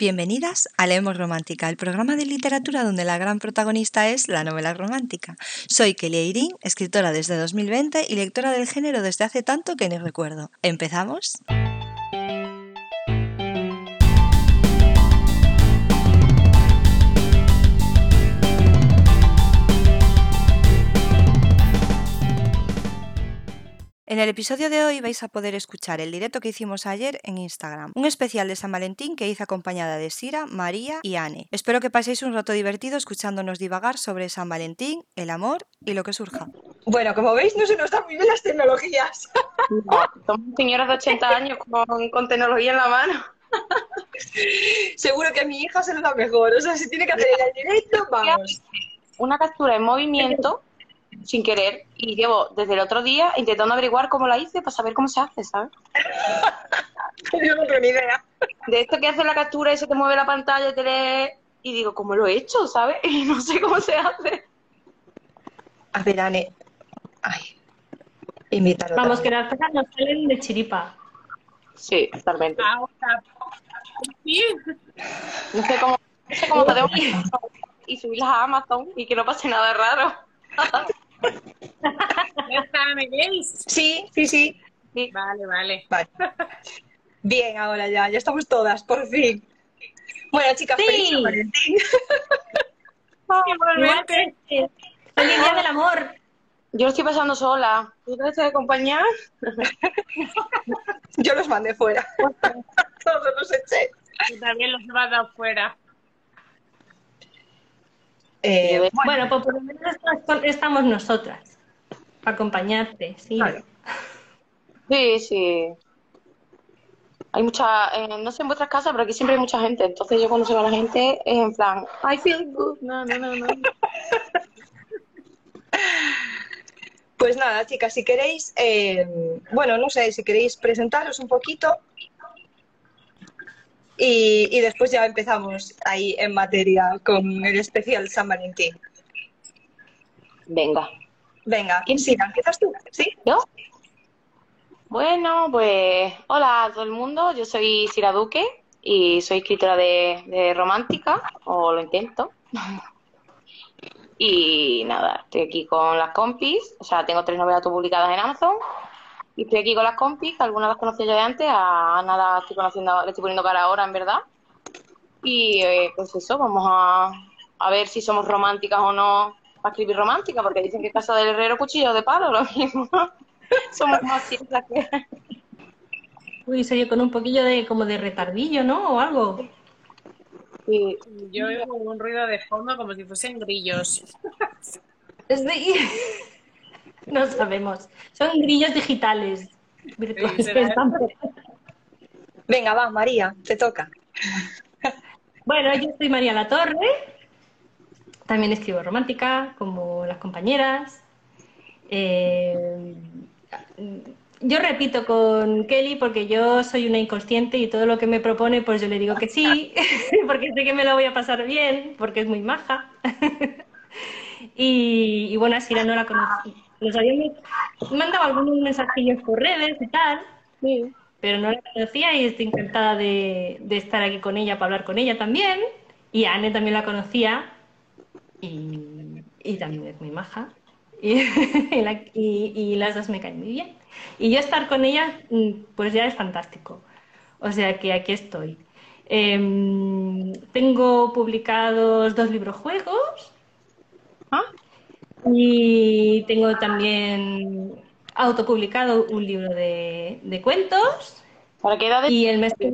Bienvenidas a Leemos Romántica, el programa de literatura donde la gran protagonista es la novela romántica. Soy Kelly Eirín, escritora desde 2020 y lectora del género desde hace tanto que ni recuerdo. ¿Empezamos? En el episodio de hoy vais a poder escuchar el directo que hicimos ayer en Instagram, un especial de San Valentín que hice acompañada de Sira, María y Anne. Espero que paséis un rato divertido escuchándonos divagar sobre San Valentín, el amor y lo que surja. Bueno, como veis, no se nos dan muy bien las tecnologías. No, somos señoras de 80 años con, con tecnología en la mano. Seguro que a mi hija se lo da mejor. O sea, si tiene que hacer el directo, vamos. Una captura en movimiento sin querer y llevo desde el otro día intentando averiguar cómo la hice para saber cómo se hace, ¿sabes? Yo no tengo ni idea. De esto que hace la captura y se te mueve la pantalla y te lee y digo, ¿cómo lo he hecho, sabes? Y no sé cómo se hace. A ver, Anne. Ay. Invítalo. Vamos, que las cosas nos salen de chiripa. Sí, totalmente. Sí. No sé cómo, no sé cómo podemos y subirlas a Amazon y que no pase nada raro. ¿Ya está, me veis? Sí, sí, sí. Vale, vale. Vale. Bien, ahora ya, ya estamos todas, por fin. Bueno, chicas, Sí. feliz San Valentín. Igualmente. ¡Feliz día del amor! Yo lo estoy pasando sola. ¿Tú te a acompañar? Yo los mandé fuera. Todos los eché. Y también los a dar fuera. Eh, bueno, Bueno, pues por lo menos estamos- estamos nosotras. Para acompañarte, sí. Claro. Sí, sí. Hay mucha, eh, no sé en vuestras casas, pero aquí siempre hay mucha gente. Entonces yo cuando se va la gente es en plan, I feel good. No, no, no, no. pues nada, chicas, si queréis, eh, bueno, no sé, si queréis presentaros un poquito y, y después ya empezamos ahí en materia con el especial San Valentín. Venga. Venga, ¿Quién? Sira, empiezas tú, ¿sí? ¿Yo? Bueno, pues hola a todo el mundo. Yo soy Sira Duque y soy escritora de, de romántica, o lo intento. Y nada, estoy aquí con las compis, o sea, tengo tres novelas publicadas en Amazon. Y estoy aquí con las compis, que algunas las conocía yo de antes, a Ana la estoy conociendo, le estoy poniendo cara ahora, en verdad. Y eh, pues eso, vamos a, a ver si somos románticas o no para escribir romántica, porque dicen que casa del herrero cuchillo de palo, lo mismo. Somos más ciertas que... Uy, yo con un poquillo de como de retardillo, ¿no? O algo. Sí. Yo oigo un ruido de fondo como si fuesen grillos. Es de... No sabemos. Son grillos digitales. Virtuales. Venga, va, María, te toca. Bueno, yo soy María La Torre. También escribo romántica, como las compañeras. Eh, yo repito con Kelly porque yo soy una inconsciente y todo lo que me propone, pues yo le digo que sí, porque sé que me lo voy a pasar bien, porque es muy maja. y, y bueno, a Sira no la conocí. Nos habíamos mandado algunos mensajillos por redes y tal, Sí. pero no la conocía y estoy encantada de, de estar aquí con ella para hablar con ella también. Y a Anne también la conocía y, y también es muy maja. Y, y la- y- y las dos me caen muy bien. Y yo estar con ella, mm, pues ya es fantástico. O sea que aquí estoy. Em, tengo publicados dos libros juegos ¿Ah? Y tengo también autopublicado un libro de, de cuentos. ¿Para qué edades? Y el mes que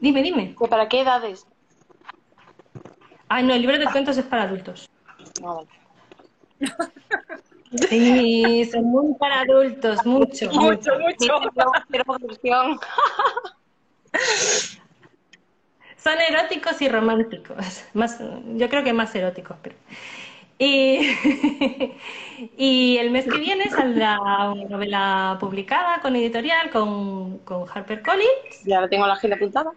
Dime, dime. ¿Que ¿Para qué edades? Ay, no, el libro de cuentos es para adultos. Ah, vale. Sí, son muy para adultos, mucho. Mucho, mucho. versión. Son eróticos y románticos. Más, yo creo que más eróticos, pero. Y, y el mes que viene saldrá una novela publicada con editorial, con, con HarperCollins. Ya la tengo la agenda apuntada.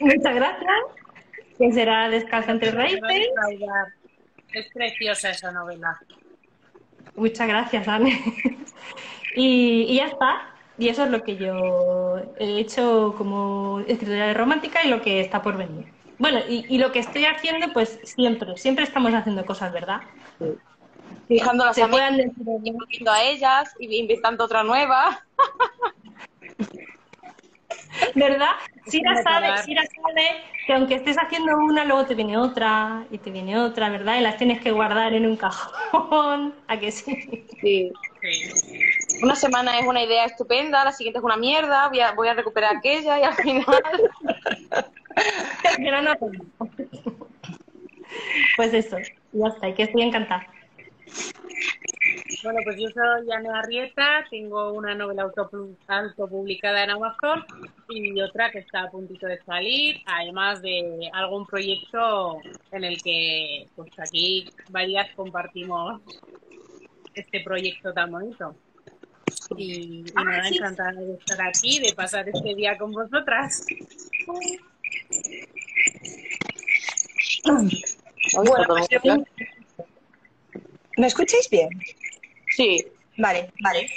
Muchas gracias. Que será Descalza entre raíces. Es preciosa esa novela. Muchas gracias, Anne. Y, y ya está. Y eso es lo que yo he hecho como escritora romántica y lo que está por venir. Bueno, y, y lo que estoy haciendo, pues siempre, siempre estamos haciendo cosas, ¿verdad? Fijando las Se amigas, puedan decir viendo a ellas y inventando otra nueva. ¿Verdad? Sira puede sabe. Sira sabe que aunque estés haciendo una, luego te viene otra y te viene otra, ¿verdad? Y las tienes que guardar en un cajón. ¿A que sí? Sí. Sí. Una semana es una idea estupenda, la siguiente es una mierda, voy a, voy a recuperar aquella y al final. Tengo. Pues eso, ya está, y que estoy encantada. Bueno, pues yo soy Ana Arrieta, tengo una novela autopu- autopublicada en Amazon y otra que está a puntito de salir, además de algún proyecto en el que pues aquí varias compartimos este proyecto tan bonito. Y, y Ah, nada, sí. encantada de estar aquí, de pasar este día con vosotras. Bueno, pues ¿Me escucháis bien? Sí, Vale, vale.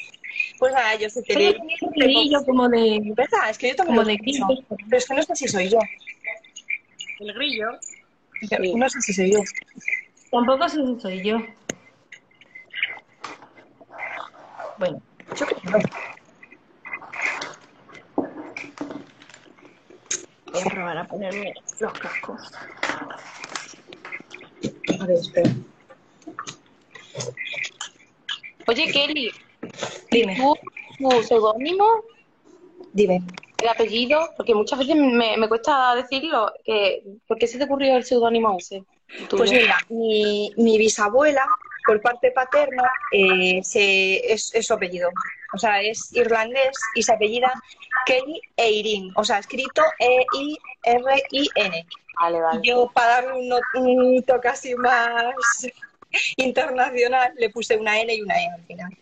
Pues nada, yo Tere. un ruidillo como de, ¿Verdad? Es que yo también como de grillo. Pero es que no sé si soy yo. El grillo, No sé si soy yo. Tampoco sé si soy yo. Bueno, Yo creo que no. Voy a probar a ponerme los cascos. A ver, espera. Oye, Kelly, Dime. ¿tú, tu seudónimo, Dime. el apellido? Porque muchas veces me, me cuesta decirlo. Que, ¿Por qué se te ocurrió el seudónimo ese? tuyo? Pues mira, mi, mi bisabuela, por parte paterna, eh, se, es, es su apellido. O sea, es irlandés y se apellida Kelly Eirin. O sea, escrito E-I-R-I-N. Vale, vale. Yo, para darle un, un toque así más internacional, le puse una N y una E al final.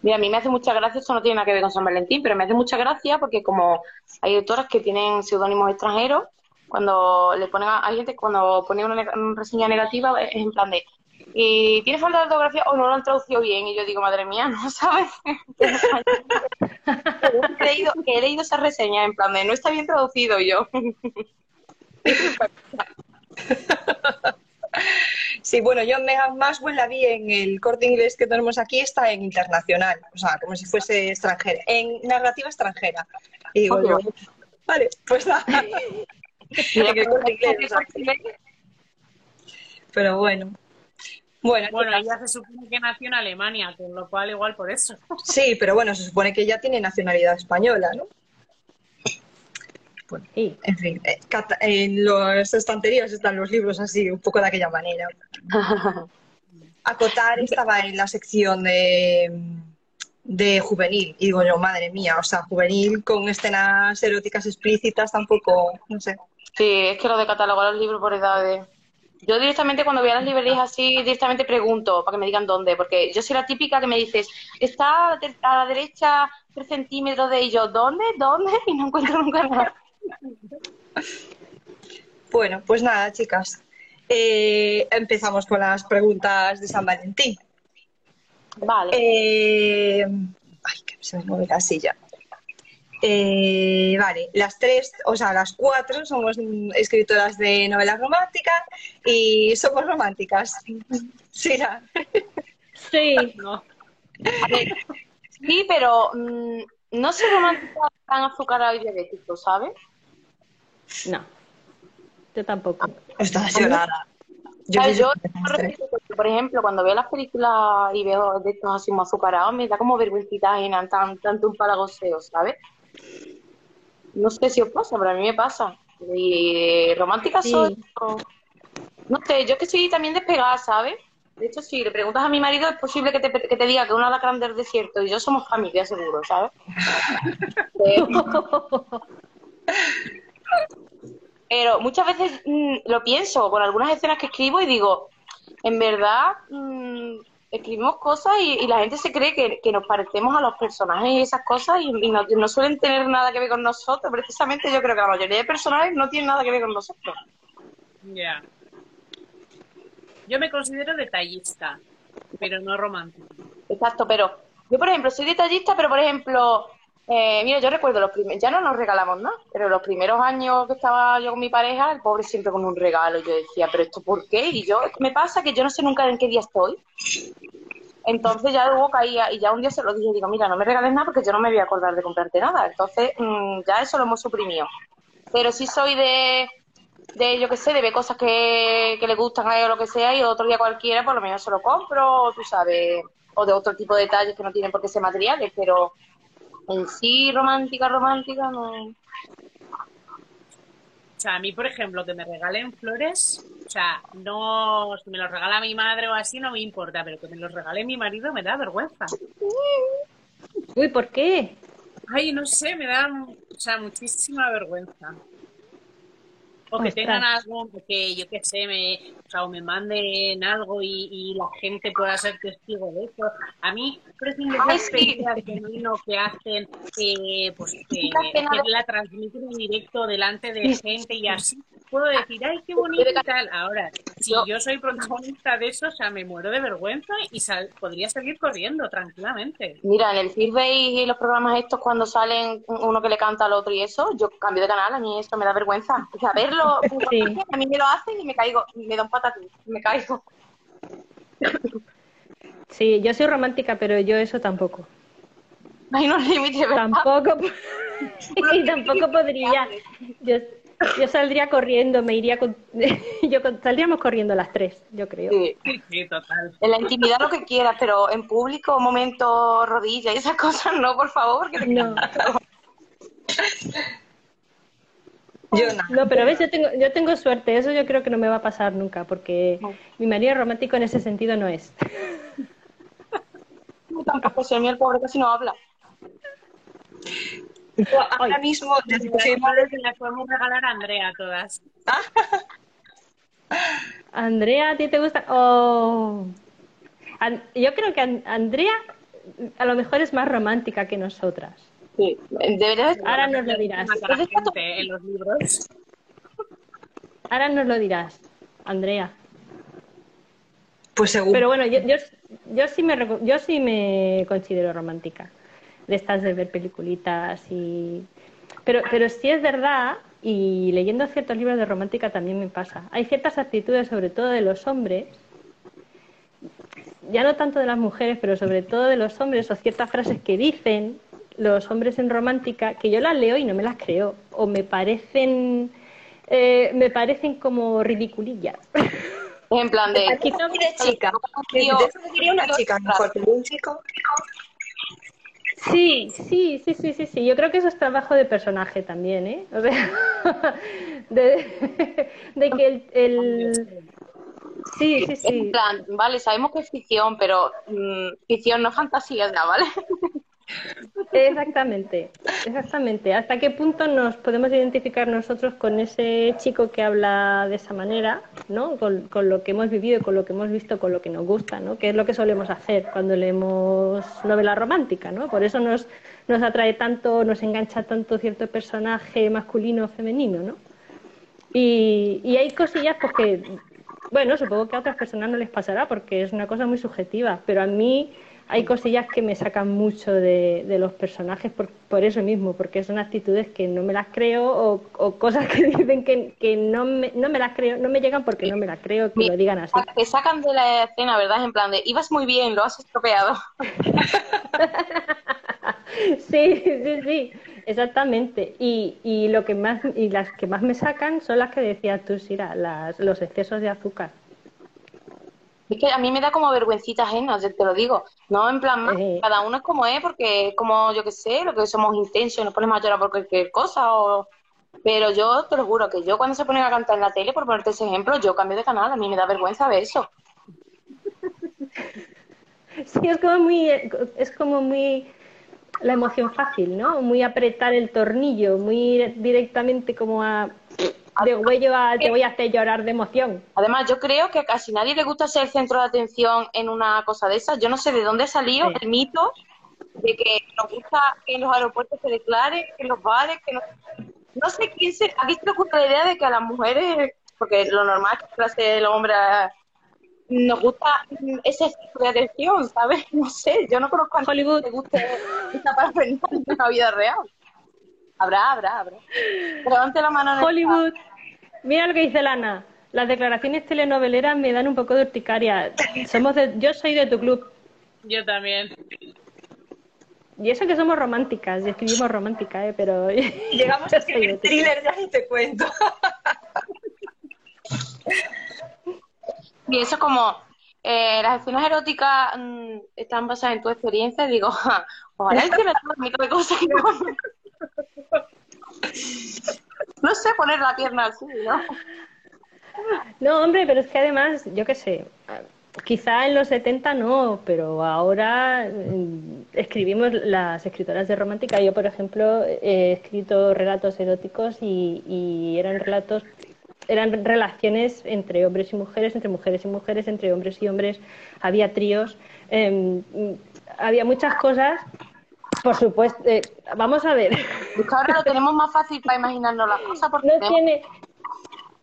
Mira, a mí me hace mucha gracia, esto no tiene nada que ver con San Valentín, pero me hace mucha gracia porque como hay autoras que tienen seudónimos extranjeros, cuando le ponen a, hay gente cuando pone una reseña negativa es en plan de y tiene falta de ortografía o no lo han traducido bien y yo digo, madre mía, no sabes. he leído, he leído esa reseña en plan de no está bien traducido yo. Sí, bueno, yo Megan Maxwell la vi en el corte inglés que tenemos aquí, está en internacional, o sea, como si fuese extranjera, en narrativa extranjera. Y digo yo, vale, pues nada. En el Corte Inglés, o sea, pero bueno. Bueno, bueno, ella se supone que nació en Alemania, con lo cual igual por eso. sí, pero bueno, se supone que ella tiene nacionalidad española, ¿no? Bueno, Sí. en fin, eh, en las estanterías están los libros así, un poco de aquella manera. Acotar estaba en la sección de, de juvenil. Y digo yo, madre mía, o sea, juvenil con escenas eróticas explícitas tampoco, no sé. Sí, es que lo de catalogar los libros por edades. Yo directamente cuando voy a las librerías así, directamente pregunto para que me digan dónde, porque yo soy la típica que me dices, está a la, derecha tres centímetros de ello, ¿dónde? ¿Dónde? Y no encuentro nunca nada. Bueno, pues nada, chicas. Eh, empezamos con las preguntas de San Valentín. Vale. Eh, ay, que se me mueve la silla. Eh, vale, las tres, o sea, las cuatro somos escritoras de novelas románticas y somos románticas. Sí, la- Sí. No. A ver, sí, pero mm, no soy romántica tan azucarado y diabético, ¿sabes? No. Yo tampoco. Estás llorada. Yo, yo- por ejemplo, cuando veo las películas y veo de estos así más azucarados, me da como vergüencita ajena, tan, tanto un palagoseo, ¿sabes? No sé si os pasa, pero a mí me pasa. Y romántica Sí. soy. o- No sé, yo que soy también despegada, ¿sabes? De hecho, si le preguntas a mi marido, es posible que te, que te diga que una lacran del desierto y yo somos familia, seguro, ¿sabes? Eh, Pero muchas veces mm, lo pienso con algunas escenas que escribo y digo, en verdad mm, escribimos cosas y, y la gente se cree que, que nos parecemos a los personajes y esas cosas y, y no, no suelen tener nada que ver con nosotros. Precisamente yo creo que la mayoría de personajes no tienen nada que ver con nosotros. Ya. Yo me considero detallista, pero no romántico. Exacto, pero Yo, por ejemplo, soy detallista, pero por ejemplo, eh, mira, yo recuerdo los primeros, ya no nos regalamos nada, pero los primeros años que estaba yo con mi pareja, el pobre siempre con un regalo. Yo decía, ¿pero esto por qué? Y yo, me pasa que yo no sé nunca en qué día estoy. Entonces ya luego caía y ya un día se lo dije, digo, mira, no me regales nada porque yo no me voy a acordar de comprarte nada. Entonces mm, ya eso lo hemos suprimido. Pero sí soy de, de yo qué sé, de ver cosas que, que le gustan a él o lo que sea y otro día cualquiera por lo menos se lo compro, tú sabes, o de otro tipo de detalles que no tienen por qué ser materiales, pero en sí romántica, romántica no. O sea, a mí, por ejemplo, que me regalen flores, o sea, no, si me los regala mi madre o así, no me importa, pero que me los regale mi marido me da vergüenza. Uy, ¿por qué? Ay, no sé, me da, o sea, muchísima vergüenza. O que Ostras. tengan algo, que yo qué sé, me, o sea, o me manden algo y, y la gente pueda ser testigo de eso. A mí, películas de vino que hacen, eh, pues que, Sí, que la transmiten en directo delante de gente y así. Puedo decir, ay, qué bonito y tal. Ahora, si Yo- yo soy protagonista de eso, o sea, me muero de vergüenza y sal- podría salir corriendo tranquilamente. Mira, en el feedback y los programas estos cuando salen uno que le canta al otro y eso, yo cambio de canal, a mí eso me da vergüenza. O sea, verlo, Sí. a mí me lo hacen y me caigo, me da un patatús, me caigo. Sí, yo soy romántica, pero yo eso tampoco. Hay unos límites, ¿verdad? Tampoco, y tampoco podría. Yo, yo saldría corriendo, me iría con, yo con- saldríamos corriendo las tres, yo creo. Sí. Total. En la intimidad lo que quieras, pero en público, momento, rodilla y esas cosas, no, por favor. Que te- No, Yo no, pero ves, yo tengo, yo tengo suerte, eso yo creo que no me va a pasar nunca, porque No. mi marido romántico en ese sentido no es. Tampoco soy el pobre casi no habla. Ahora mismo, Se las podemos regalar a Andrea todas. Andrea, ¿a ti te gusta? Oh. An- yo creo que An- Andrea a lo mejor es más romántica que nosotras. Sí, deberías Ahora nos lo dirás. Mata a la gente en los libros. Ahora nos lo dirás, Andrea. pues según. Pero bueno, yo, yo, yo sí me yo sí me considero romántica. De estas de ver peliculitas y. Pero, pero sí es verdad, y leyendo ciertos libros de romántica también me pasa. Hay ciertas actitudes, sobre todo de los hombres, ya no tanto de las mujeres, pero sobre todo de los hombres, o ciertas frases que dicen los hombres en romántica, que yo las leo y no me las creo, o me parecen, eh, me parecen como ridiculillas. En plan de. Aquí no de chica. Diría una chica mejor, un chico. Sí, sí, sí, sí, sí, sí. Yo creo que eso es trabajo de personaje también, ¿eh? O sea, de, de que el, el- Sí, sí, En sí. plan, vale, sabemos que es ficción, pero mm, ficción no fantasía ya, ¿vale? Exactamente, exactamente. ¿Hasta qué punto nos podemos identificar nosotros con ese chico que habla de esa manera, ¿no? Con, lo que hemos vivido, con lo que hemos visto, con lo que nos gusta, ¿no? Que es lo que solemos hacer cuando leemos novela romántica, ¿no? Por eso nos, nos atrae tanto, nos engancha tanto cierto personaje masculino o femenino, ¿no? Y, y hay cosillas pues que, bueno, supongo que a otras personas no les pasará porque es una cosa muy subjetiva, pero a mí hay cosillas que me sacan mucho de, de los personajes por, por eso mismo, porque son actitudes que no me las creo o, o cosas que dicen que, que no, me, no me las creo, no me llegan porque no me las creo que lo digan así. Te sacan de la escena, ¿verdad? En plan de, ibas muy bien, lo has estropeado. Sí, sí, sí, exactamente. Y, y lo que más y las que más me sacan son las que decías tú, Sira, las, los excesos de azúcar. Es que a mí me da como vergüencita ajena, te lo digo. No, en plan, más, Eh. cada uno es como es, porque es como, yo qué sé, lo que somos intensos nos ponemos a llorar por cualquier cosa. O... Pero yo te lo juro que yo cuando se ponen a cantar en la tele, por ponerte ese ejemplo, yo cambio de canal, a mí me da vergüenza ver eso. Sí, es como muy, es como muy la emoción fácil, ¿no? Muy apretar el tornillo, muy directamente como a de huello a te voy a hacer llorar de emoción. Además, yo creo que a casi nadie le gusta ser el centro de atención en una cosa de esas. Yo no sé de dónde salió Sí. el mito de que nos gusta que en los aeropuertos se declare, que en los bares, que no... No sé quién se... Aquí se le ocurre la idea de que a las mujeres, porque lo normal es que el hombre a- nos gusta ese tipo de atención, ¿sabes? No sé, yo no conozco a Hollywood. que guste esta parafernalia en la vida real. Habrá, habrá, habrá. Pero levante la mano en el Hollywood. Mira lo que dice Lana. Las declaraciones telenoveleras me dan un poco de urticaria. Somos de- yo soy de tu club. Yo también. Y eso que somos románticas, y escribimos romántica, ¿eh? Pero... Llegamos a escribir thriller, ya ni te cuento. Y eso como eh, las escenas eróticas mm, están basadas en tu experiencia, digo, ja, ojalá hiciera todo el de cosas que no. No sé poner la pierna así, ¿no? No, hombre, pero es que además, yo qué sé, quizá en los 70 no, pero ahora mm, escribimos las escritoras de romántica. Yo, por ejemplo, he escrito relatos eróticos y eran relatos, eran relaciones entre hombres y mujeres, entre mujeres y mujeres, entre hombres y hombres. Había tríos, em, había muchas cosas. Por supuesto, eh, vamos a ver. Ahora lo tenemos más fácil para imaginarnos las cosas porque No tenemos- tiene,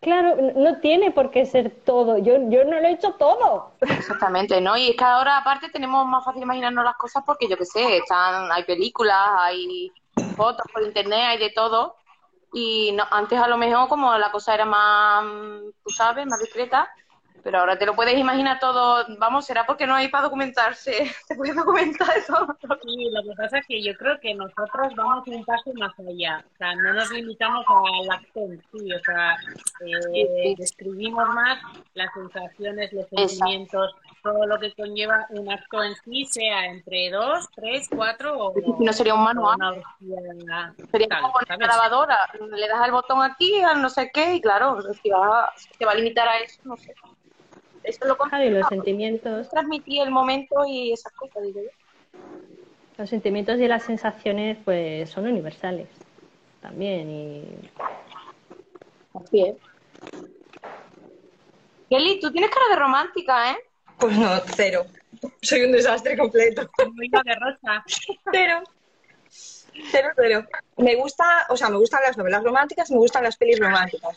claro, no tiene por qué ser todo. Yo, yo no lo he hecho todo. Exactamente, ¿no? Y es que ahora aparte tenemos más fácil imaginarnos las cosas porque yo qué sé, están, hay películas, hay fotos por internet, hay de todo. Y no, antes a lo mejor como la cosa era más, tú sabes, más discreta, pero ahora te lo puedes imaginar todo, vamos, será porque no hay para documentarse, se puede documentar todo. Sí, lo que pasa es que yo creo que nosotros vamos un paso más allá. O sea, no nos limitamos al acto en sí. O sea, eh, describimos más las sensaciones, los sentimientos, todo lo que conlleva un acto en sí, sea entre dos, tres, cuatro o. No sería un manual. una Sería tal, como la ¿sabes? lavadora, le das al botón aquí, al no sé qué, y claro, si va, si te va a limitar a eso, no sé. Eso es lo Claro, y los sentimientos, transmitir el momento y esas cosas, digo yo. los sentimientos y las sensaciones, pues son universales también. Y Así es. Kelly, tú tienes cara de romántica, ¿eh? Pues no, cero. Soy un desastre completo. Hilo de rosa. Cero. Cero, cero. Me gusta, o sea, me gustan las novelas románticas, me gustan las pelis románticas.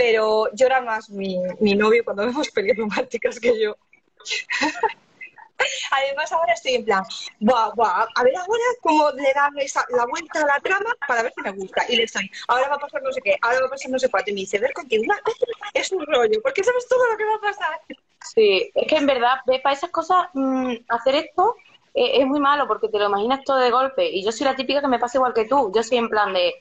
Pero llora más mi, mi novio cuando vemos pelis románticas que yo. Además, ahora estoy en plan, buah, buah, a ver ahora cómo le dan esa- la vuelta a la trama para ver si me gusta. Y le estoy, ahora va a pasar no sé qué, ahora va a pasar no sé cuánto. Y me dice, ver contigo una vez es un rollo, porque sabes todo lo que va a pasar. Sí, es que en verdad, ve, para esas cosas, mm, hacer esto eh, es muy malo porque te lo imaginas todo de golpe. Y yo soy la típica que me pasa igual que tú. Yo soy en plan de,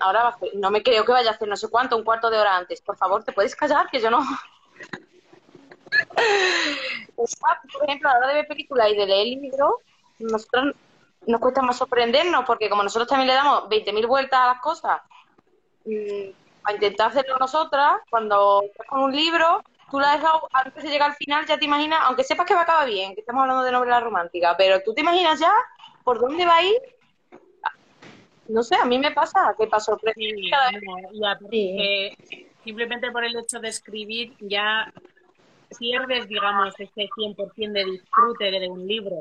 ahora va a hacer- no me creo que vaya a hacer no sé cuánto, un cuarto de hora antes. Por favor, ¿te puedes callar? Que yo no. Por ejemplo, a la hora de ver películas y de leer libros, nosotros nos cuesta más sorprendernos porque como nosotros también le damos 20.000 vueltas a las cosas, mm, a intentar hacerlo nosotras, cuando estás con un libro, tú la dejado, antes de llegar al final ya te imaginas, aunque sepas que va a acabar bien, que estamos hablando de novela romántica, pero tú te imaginas ya por dónde va a ir. No sé, a mí me pasa que sorprender Sí, no, simplemente por el hecho de escribir ya pierdes, digamos, ese 100% de disfrute de un libro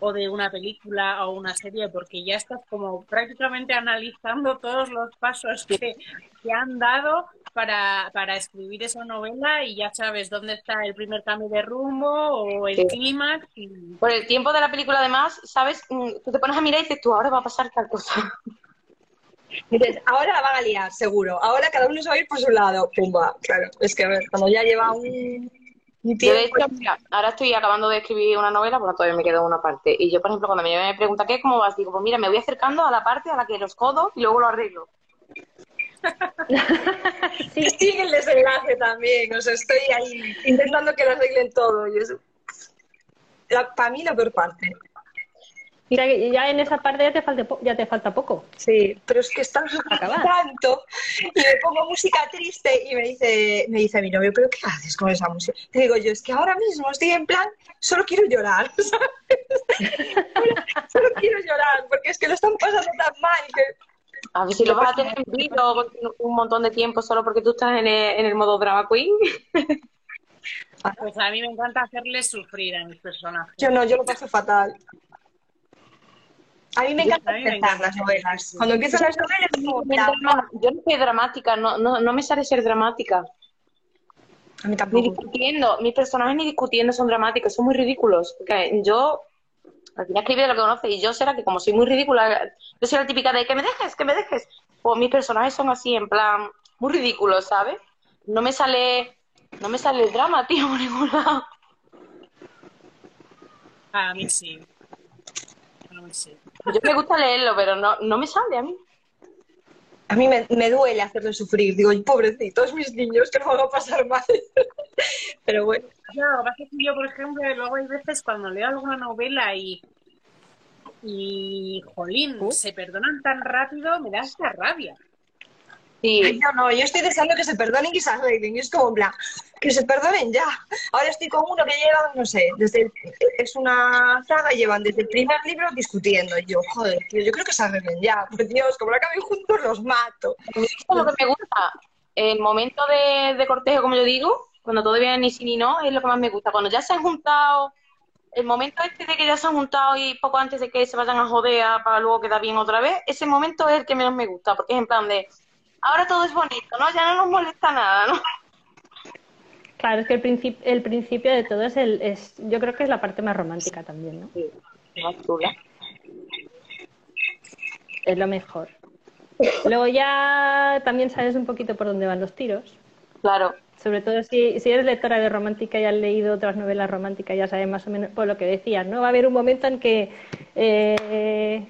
o de una película o una serie, porque ya estás como prácticamente analizando todos los pasos que, que han dado para, para escribir esa novela y ya sabes dónde está el primer cambio de rumbo o el Sí. clímax y Por el tiempo de la película, además, ¿sabes? Mm, Tú te pones a mirar y dices, tú, ahora va a pasar tal cosa. Dices, ahora la van a liar, seguro. Ahora cada uno se va a ir por su lado. Pumba, claro. Es que, a ver, cuando ya lleva un, un Yo, de tiempo... hecho, mira, ahora estoy acabando de escribir una novela, porque todavía me queda una parte. Y yo, por ejemplo, cuando me pregunta qué, cómo vas, digo, pues mira, me voy acercando a la parte a la que los codos y luego lo arreglo. sí, Estoy en el desenlace también, o sea, estoy ahí intentando que lo arreglen todo. Y eso... La, para mí la peor parte. O sea que ya en esa parte ya te falta, ya te falta poco. Sí, pero es que está Acabar. tanto y me pongo música triste y me dice, me dice mi novio, ¿pero qué haces con esa música? Te digo yo, es que ahora mismo estoy en plan, solo quiero llorar, ¿sabes? Solo, solo quiero llorar, porque es que lo están pasando tan mal que... A ver si lo vas a tener en vivo un montón de tiempo solo porque tú estás en el, en el modo drama queen. pues a mí me encanta hacerles sufrir a mis personajes. Yo no, yo lo paso fatal. A mí me encanta mí empezar las novelas. Cuando empiezan las novelas, como, Yo no soy dramática, no, no, no me sale ser dramática. A mí Ni tampoco. discutiendo, mis personajes ni discutiendo son dramáticos, son muy ridículos. Porque yo, al final escribí de lo que conoce, y yo será que como soy muy ridícula, yo soy la típica de que me dejes, que me dejes. Pues mis personajes son así, en plan, muy ridículos, ¿sabes? No me sale, no me sale el drama, tío, por ningún lado. A mí sí. A mí sí. Yo me gusta leerlo, pero no, no me sale a mí. A mí me, me duele hacerlo sufrir. Digo, pobrecitos mis niños, que no van a pasar mal. Pero bueno. Claro, lo que pasa es que yo, por ejemplo, luego hay veces cuando leo alguna novela y. Y, jolín, se perdonan tan rápido, me da esta rabia. Sí, Ay, Yo no, yo estoy deseando que se perdonen y se arreglen. Es como, plan, que se perdonen ya. Ahora estoy con uno que llevan, no sé, desde el- es una saga llevan desde el primer libro discutiendo. Y yo, joder, tío, yo creo que se arreglen ya. Por Dios, como no acaben juntos, los mato. Es lo que me gusta. El momento de, de cortejo, como yo digo, cuando todavía ni sí ni no, es lo que más me gusta. Cuando ya se han juntado, el momento este de que ya se han juntado y poco antes de que se vayan a joder para luego quedar bien otra vez, ese momento es el que menos me gusta, porque es en plan de, ahora todo es bonito, ¿no? Ya no nos molesta nada, ¿no? Claro, es que el, princip- el principio de todo es, el, es, yo creo que es la parte más romántica también, ¿no? Más chula. Es lo mejor. Luego ya también sabes un poquito por dónde van los tiros. Claro. Sobre todo si, si eres lectora de romántica y has leído otras novelas románticas, ya sabes más o menos por lo que decías, ¿no? Va a haber un momento en que eh,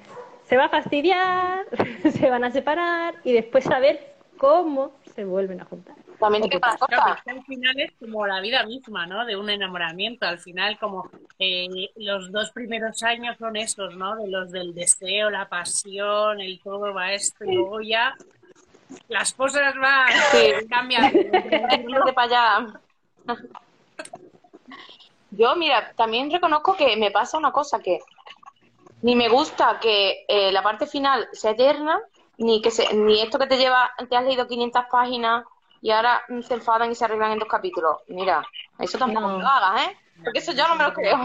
se va a fastidiar, se van a separar y después saber cómo se vuelven a juntar. También digo una Claro, cosa. es que al final es como la vida misma, ¿no? De un enamoramiento. Al final, como eh, los dos primeros años son esos, ¿no? De los del deseo, la pasión, el todo va esto, y luego ya las cosas van Sí. cambiando. Vete para allá. Yo, mira, también reconozco que me pasa una cosa que ni me gusta que eh, la parte final sea eterna, ni que se, ni esto que te lleva, te has leído 500 páginas y ahora mm, se enfadan y se arreglan en dos capítulos. Mira, eso tampoco No. lo hagas, ¿eh? Porque eso yo no me lo creo.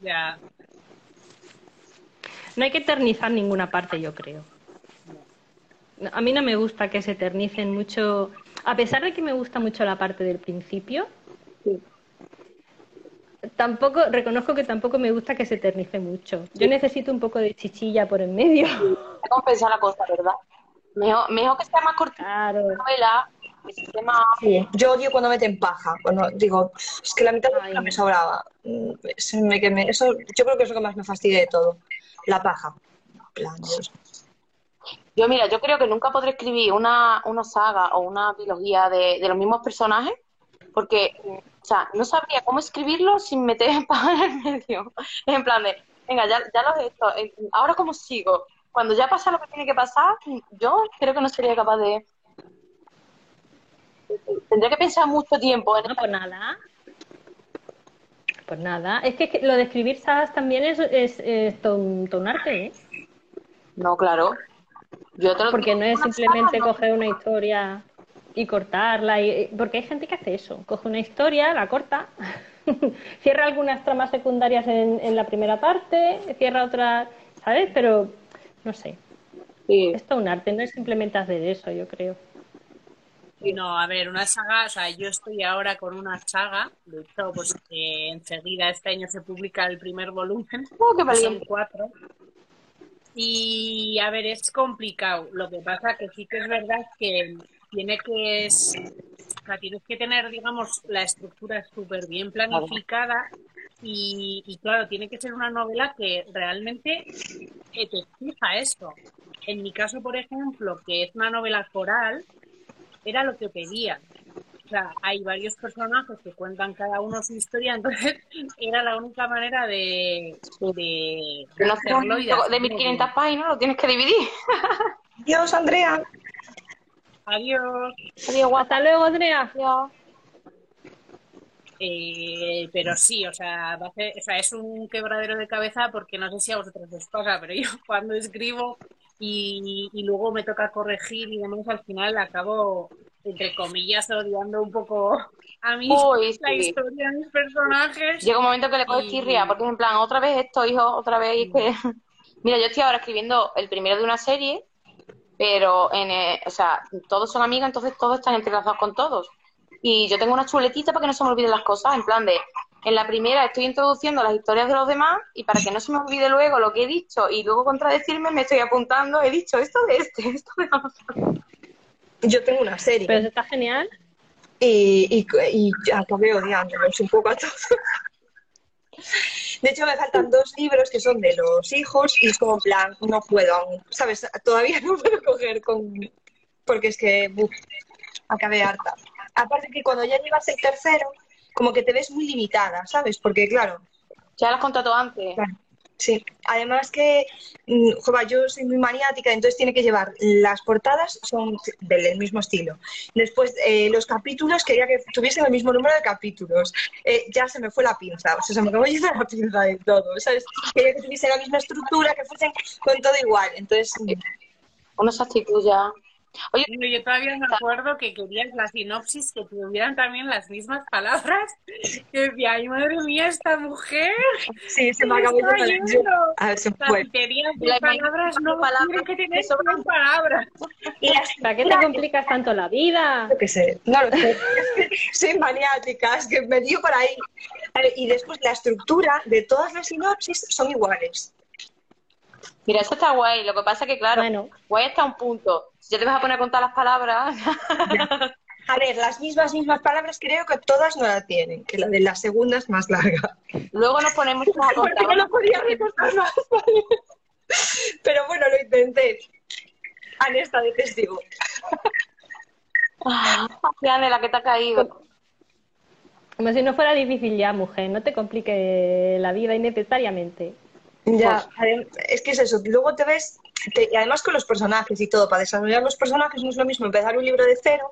Ya. No hay que eternizar ninguna parte, yo creo. A mí no me gusta que se eternicen mucho, a pesar de que me gusta mucho la parte del principio. Tampoco, reconozco que tampoco me gusta que se eternice mucho. Yo necesito un poco de chichilla por en medio. Hay compensar la cosa, ¿verdad? Mejor, mejor que sea más cortita Claro. la novela, que sea más... Sí, yo odio cuando meten paja. Cuando digo, es que la mitad de la me sobraba. Mm, se me- que me- eso, yo creo que es lo que más me fastidia de todo. La paja. Yo, mira, yo creo que nunca podré escribir una, una saga o una trilogía de, de los mismos personajes, porque, o sea, no sabría cómo escribirlo sin meter paja en el medio. En plan de, venga, ya, ya lo he hecho, eh, ahora cómo sigo. Cuando ya pasa lo que tiene que pasar, yo creo que no sería capaz de... Tendría que pensar mucho tiempo en No, pues nada. Pues nada. Es que, lo de escribir sagas también es, es, es todo, un, todo un arte, ¿eh? No, claro. Yo te lo Porque no es simplemente saga, no. coger una historia y cortarla. Y, porque hay gente que hace eso. Coge una historia, la corta, cierra algunas tramas secundarias en, en la primera parte, cierra otras, ¿sabes? Pero no sé. Sí. Es todo un arte, no es simplemente hacer eso, yo creo. No, a ver, una saga, o sea, yo estoy ahora con una saga, de hecho, pues eh, enseguida este año se publica el primer volumen, Oh, qué que son cuatro. Y a ver, es complicado. Lo que pasa que sí que es verdad que tiene que es, o sea, tienes que tener, digamos, la estructura súper bien planificada y, y, claro, tiene que ser una novela que realmente eh, te exija esto. En mi caso, por ejemplo, que es una novela coral, era lo que pedían. O sea, hay varios personajes que cuentan cada uno su historia, entonces era la única manera de, de, un hacerlo y de hacerlo 1500 bien. páginas, lo tienes que dividir. Dios, Andrea. Adiós. Adiós. Hasta luego, Andrea. Adiós. Eh, pero sí, o sea, va a ser- o sea, es un quebradero de cabeza porque no sé si a vosotros os pasa, pero yo cuando escribo y, y luego me toca corregir y demás, al final acabo, entre comillas, odiando un poco a mí Uy, la sí. historia de mis personajes. Llega un momento que le coges tirria, porque es en plan, otra vez esto, hijo, otra vez. y es que... Mira, yo estoy ahora escribiendo el primero de una serie, pero, en, eh, o sea, todos son amigos, entonces todos están entrelazados con todos. Y yo tengo una chuletita para que no se me olviden las cosas, en plan de, en la primera estoy introduciendo las historias de los demás y para que no se me olvide luego lo que he dicho y luego contradecirme me estoy apuntando, he dicho esto de este, esto de otro. Yo tengo una serie. Pero eso está genial. y, y, y acabé odiándolos un poco a todos. De hecho, me faltan dos libros que son de los hijos y es como plan, no puedo aún, ¿sabes? Todavía no puedo coger con... Porque es que buf, acabé harta. Aparte que cuando ya llevas el tercero, como que te ves muy limitada, ¿sabes? Porque claro, Ya las contrató antes. Claro. Sí, además que, mm, jova, yo soy muy maniática, entonces tiene que llevar, las portadas son del, del mismo estilo. Después, eh, los capítulos, quería que tuviesen el mismo número de capítulos. Eh, ya se me fue la pinza, o sea, se me acabó yendo la pinza de todo, ¿sabes? Quería que tuviesen la misma estructura, que fuesen con todo igual. Entonces, mm, Una actitud ya. Oye, yo todavía me acuerdo que querías la sinopsis que tuvieran también las mismas palabras. Que decía, ay, madre mía, esta mujer. sí, se me ¿qué acabó yendo? A ver, se fue. de La palabras no palabras que sobran. más palabras. Y ¿Para qué te complicas tanto la vida? Yo qué sé, no lo sé. Soy maniática, es que me dio por ahí. Y después la estructura de todas las sinopsis son iguales. Mira, eso está guay. Lo que pasa que, claro, Bueno. guay está un punto. Si ya te vas a poner a contar las palabras, A ver, las mismas, mismas palabras creo que todas no la tienen, que la de la segunda es más larga. luego nos ponemos a contar. no lo podía recortar más. ¿vale? Pero bueno, lo intenté. Ana está de testigo. Ah, Diane, la que te ha caído. Como si no fuera difícil ya, mujer. No te complique la vida innecesariamente. Ya, es que es eso. Luego te ves, te- y además con los personajes y todo, para desarrollar los personajes no es lo mismo empezar un libro de cero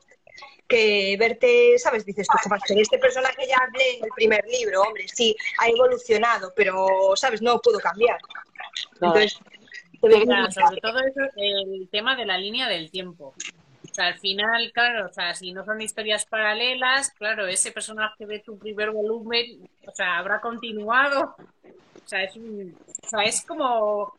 que verte, ¿sabes? Dices tú, "Joder, pero este personaje ya hablé en el primer libro, hombre, sí, ha evolucionado, pero, ¿sabes? No puedo cambiar. Entonces, te ves O sea, muy- sobre todo eso, el tema de la línea del tiempo. O sea, al final, claro, o sea, si no son historias paralelas, claro, ese personaje de tu primer volumen, o sea, habrá continuado. O sea, es un, o sea, es como,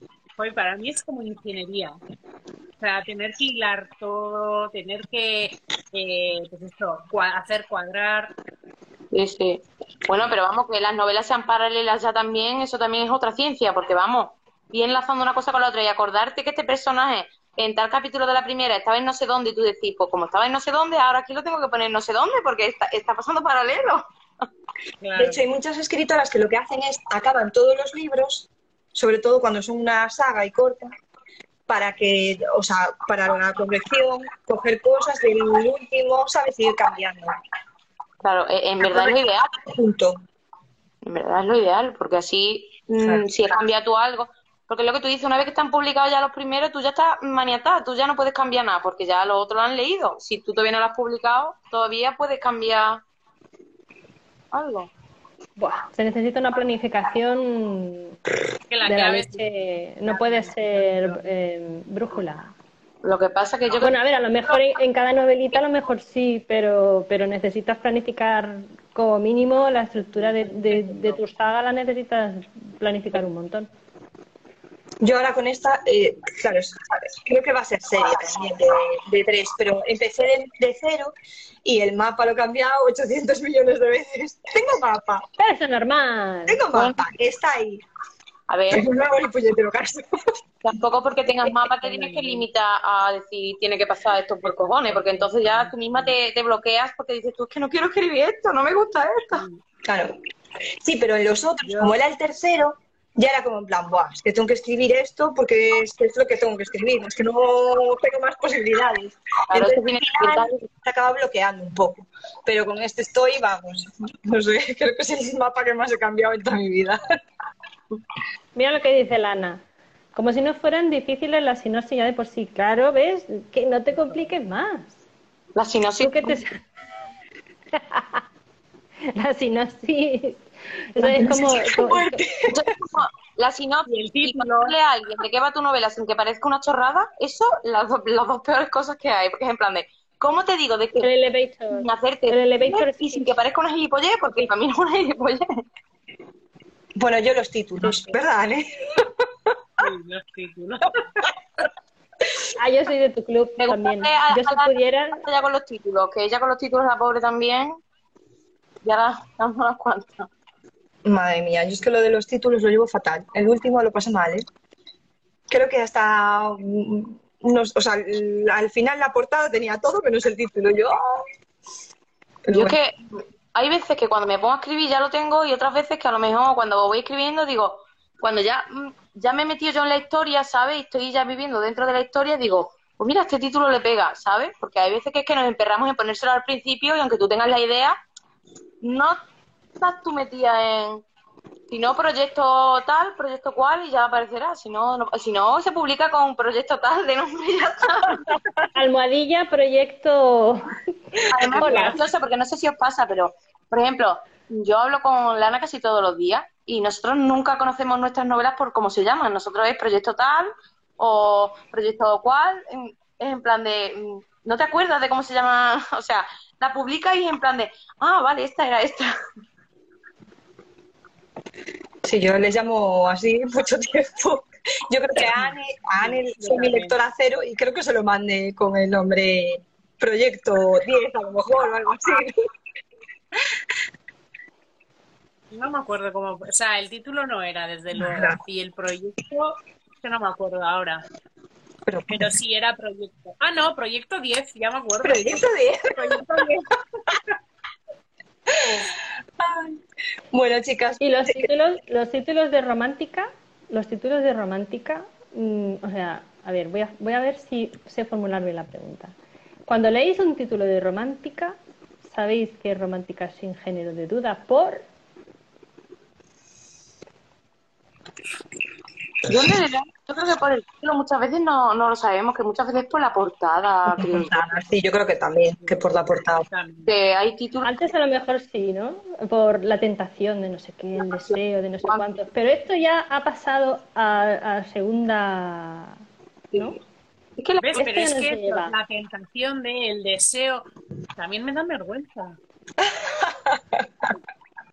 para mí es como ingeniería. O sea, tener que hilar todo, tener que, eh, pues esto, hacer cuadrar. Sí, sí. Bueno, pero vamos, que las novelas sean paralelas ya también, eso también es otra ciencia, porque vamos, y enlazando una cosa con la otra y acordarte que este personaje en tal capítulo de la primera estaba en no sé dónde y tú decís, pues como estaba en no sé dónde, ahora aquí lo tengo que poner en no sé dónde porque está, está pasando paralelo. Claro. De hecho, hay muchas escritoras que lo que hacen es acaban todos los libros, sobre todo cuando son una saga y corta, para que, o sea, para la corrección, coger cosas del último, ¿sabes? Y ir cambiando. Claro, e- en verdad es lo ideal, Punto. en verdad es lo ideal, porque así, mm, Claro. si cambia tú algo, porque lo que tú dices, una vez que están publicados ya los primeros, tú ya estás maniatada, tú ya no puedes cambiar nada, porque ya los otros lo han leído. Si tú todavía no lo has publicado, todavía puedes cambiar algo. Buah, se necesita una planificación Que la de la leche. No puede ser eh, brújula. Lo que pasa que yo Bueno, a ver, a lo mejor en, en cada novelita a lo mejor sí, pero, pero necesitas planificar como mínimo la estructura de, de, de tu saga, la necesitas planificar un montón. Yo ahora con esta, eh, claro, creo que va a ser serie también de, de tres, pero empecé de, de cero y el mapa lo he cambiado 800 millones de veces. Tengo mapa, Pero eso es normal. tengo mapa, está ahí. A ver, No hago ni puñetero caso. tampoco porque tengas mapa te tienes que limitar a decir tiene que pasar esto por cojones, porque entonces ya tú misma te, te bloqueas porque dices tú es que no quiero escribir esto, no me gusta esto. Claro. Sí, pero en los otros, como era el tercero, ya era como en plan, Buah, es que tengo que escribir esto porque es, es lo que tengo que escribir, es que no tengo más posibilidades. Claro, es Entonces, se acaba bloqueando un poco. Pero con este estoy, vamos, no sé, creo que es el mapa que más he cambiado en toda mi vida. Mira lo que dice Lana. Como si no fueran difíciles las sinopsis ya de por sí. Claro, ¿ves? Que no te compliques más. La sinopsis. Te... la sinopsis. Eso es como... es la sinopsis Y el título. a alguien de qué va tu novela sin que parezca una chorrada, eso, las, do- las dos peores cosas que hay, porque es en plan de, ¿cómo te digo de el que elevator. sin hacerte El elevator y sin que parezca una gilipollez, porque para mí no es una gilipollez. Bueno, yo los títulos, ¿verdad, Ale? Sí, los títulos. Ah, yo soy de tu club Me también. ver a- Yo si a- pudiera, Ya con los títulos, que ella con los títulos, la pobre también. Ya la damos unas cuantas. Madre mía, yo es que lo de los títulos lo llevo fatal. El último lo pasé mal, ¿eh? Creo que hasta... mm, o sea, al final la portada tenía todo menos el título. Yo... Pero Yo bueno. es que hay veces que cuando me pongo a escribir ya lo tengo y otras veces que a lo mejor cuando voy escribiendo digo, cuando ya, mm, ya me he metido yo en la historia, ¿sabes? Y estoy ya viviendo dentro de la historia, digo, pues mira, este título le pega, ¿sabes? Porque hay veces que es que nos emperramos en ponérselo al principio y aunque tú tengas la idea, no estás tú metida en... Si no, proyecto tal, proyecto cual y ya aparecerá. Si no, no- si no se publica con proyecto tal de nombre y ya está. almohadilla, proyecto. Además, Hola. es gracioso porque no sé si os pasa, pero, por ejemplo, yo hablo con Lana casi todos los días y nosotros nunca conocemos nuestras novelas por cómo se llaman. Nosotros es proyecto tal o proyecto cual. en- Es en plan de, mm, ¿no te acuerdas de cómo se llama? O sea, la publica y en plan de, ah, vale, esta era esta. Sí, yo les llamo así mucho tiempo. Yo creo que a Anne, a Anne soy mi lectora cero y creo que se lo mande con el nombre Proyecto 10 a lo mejor o algo así. No me acuerdo cómo. O sea, el título no era, desde luego. Y el proyecto, que no me acuerdo ahora. Pero, Pero sí era proyecto. Ah, no, proyecto 10, ya me acuerdo. Proyecto 10. Proyecto 10. Bueno, chicas, Y los títulos, los títulos de romántica, los títulos de romántica, mm, o sea, a ver, voy a, voy a ver si sé formular bien la pregunta. Cuando leéis un título de romántica, sabéis que es romántica sin género de duda por Yo, en realidad, yo creo que por el título muchas veces no, no lo sabemos, que muchas veces por la portada. creo yo. portada, sí, yo creo que también, que por la portada. También. Que hay títulos Antes a lo mejor sí, ¿no? Por la tentación de no sé qué, el deseo de no sé cuánto. Pero esto ya ha pasado a, a segunda, ¿no? Es que la- ¿Ves? Esto Pero ya es no que se esto, lleva. la tentación de el deseo también me da vergüenza.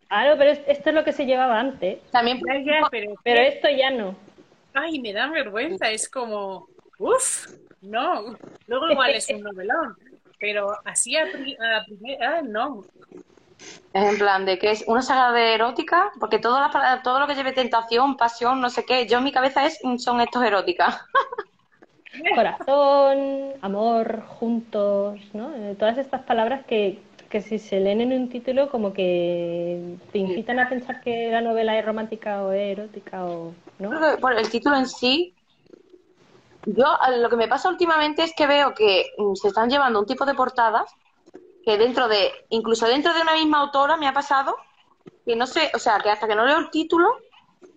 Claro, pero es- esto es lo que se llevaba antes. también pero, es Pero esto ya no. Ay, me da vergüenza. Es como, uff, no. Luego igual es un novelón. Pero así a, pri- a la primera, ah, no. Es en plan de que es una saga de erótica, porque todo, la- todo lo que lleve tentación, pasión, no sé qué, yo en mi cabeza es son estos eróticas. Corazón, amor, juntos, ¿no? Todas estas palabras que, que si se leen en un título como que te incitan a pensar que la novela es romántica o es erótica o no. Por el título en sí, yo lo que me pasa últimamente es que veo que mm, se están llevando un tipo de portadas que dentro de, incluso dentro de una misma autora me ha pasado que no sé, o sea, que hasta que no leo el título,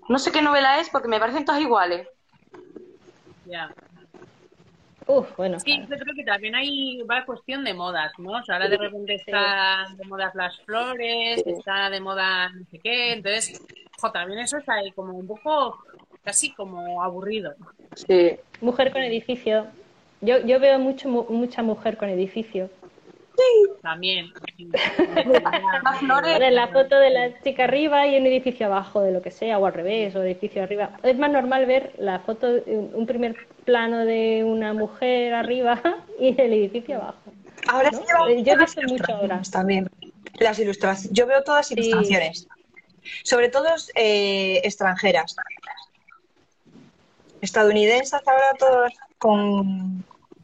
no sé qué novela es porque me parecen todas iguales. Ya. Uf, bueno, Sí, claro. yo creo que también hay va cuestión de modas, ¿no? O sea, ahora de repente están de modas las flores, está de moda no sé qué, entonces, jo, también eso está ahí como un poco, casi como aburrido. Sí. Mujer con edificio. Yo, yo veo mucho, mu- mucha mujer con edificio. También. sí. Las flores, la foto de la chica arriba y un edificio abajo, de lo que sea, o al revés, o edificio arriba. Es más normal ver la foto, un primer plano de una mujer arriba y el edificio abajo. Ahora ¿No? se llevan Eh, yo he las visto mucho ahora. ilustraciones también. Las ilustraciones. Yo veo todas ilustraciones. Sobre todo eh, extranjeras. Estadounidenses ahora todas con,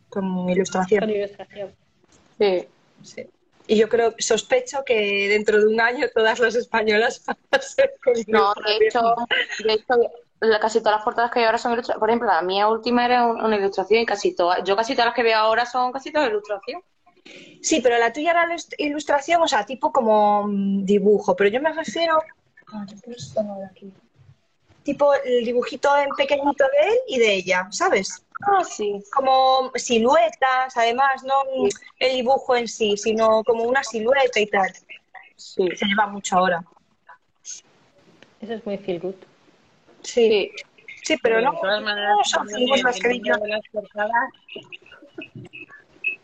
con ilustración. Con ilustración. sí. Sí. Y yo creo, sospecho que dentro de un año todas las españolas van a ser con No, de hecho, de hecho casi todas las portadas que hay ahora son ilustraciones. Por ejemplo, la mía última era un- una ilustración y casi todas, yo casi todas las que veo ahora son casi todas ilustración. Sí, pero la tuya era ilustración, o sea, tipo como mm, dibujo, pero yo me refiero. Ah, yo creo que esto no de aquí. Tipo el dibujito en pequeñito de él y de ella, ¿sabes? Ah, sí. Como siluetas, además, no el dibujo en sí, sino como una silueta y tal. Sí. Se lleva mucho ahora. Eso es muy feel good. Sí, Sí. pero no, de todas maneras, no son figuras que de las portadas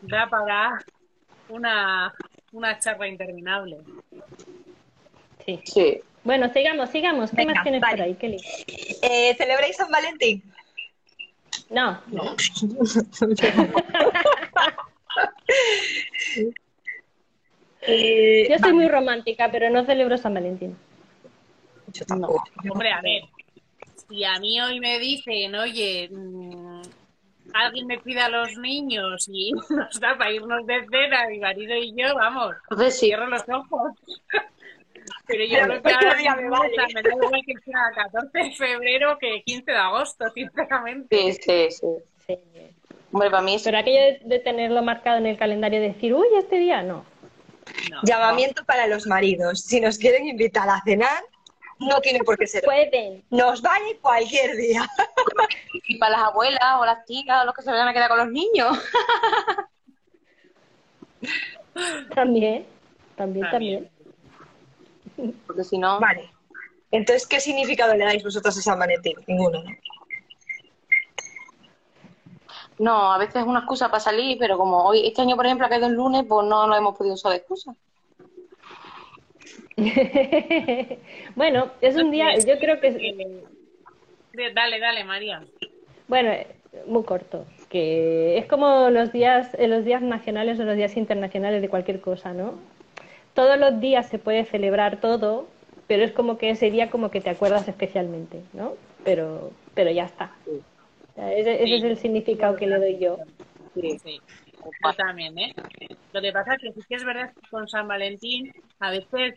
da para una, una charla interminable. Sí. Sí. Bueno, sigamos, sigamos. ¿Qué Venga, más tienes vale. por ahí, Kelly? Eh, ¿Celebráis San Valentín? No, no. Eh, Yo soy muy romántica, pero no celebro San Valentín. yo tampoco. Hombre, a ver, si a mí hoy me dicen, oye, mm, alguien me cuida a los niños y nos da para irnos de cena, mi marido y yo, vamos, Entonces sí. cierro los ojos. Pero yo creo que ahora día me vale. sea, me da igual que sea 14 de febrero que 15 de agosto, sinceramente. Sí, sí, sí. Sí. Hombre, para mí es... Pero aquello de, de tenerlo marcado en el calendario y decir, uy, este día no. No. Llamamiento para los maridos. Si nos quieren invitar a cenar, no tiene por qué ser. Pueden. Nos vale cualquier día. Y para las abuelas o las tías o los que se vayan a quedar con los niños. También. También, también. Porque si no... Vale. Entonces, ¿qué significado le dais vosotros a San Valentín? Ninguno, ¿no? No, a veces es una excusa para salir, pero como hoy, este año, por ejemplo, ha caído el lunes, pues no lo hemos podido usar de excusa. bueno, es un día, yo creo que es, Dale, dale, María. bueno, muy corto, que es como los días, eh, los días nacionales o los días internacionales de cualquier cosa, ¿no? Todos los días se puede celebrar todo, pero es como que ese día como que te acuerdas especialmente, ¿no? Pero, pero ya está. Ese, es el significado que le doy yo. Sí, yo también, ¿eh? Lo que pasa es que sí que es verdad que con San Valentín a veces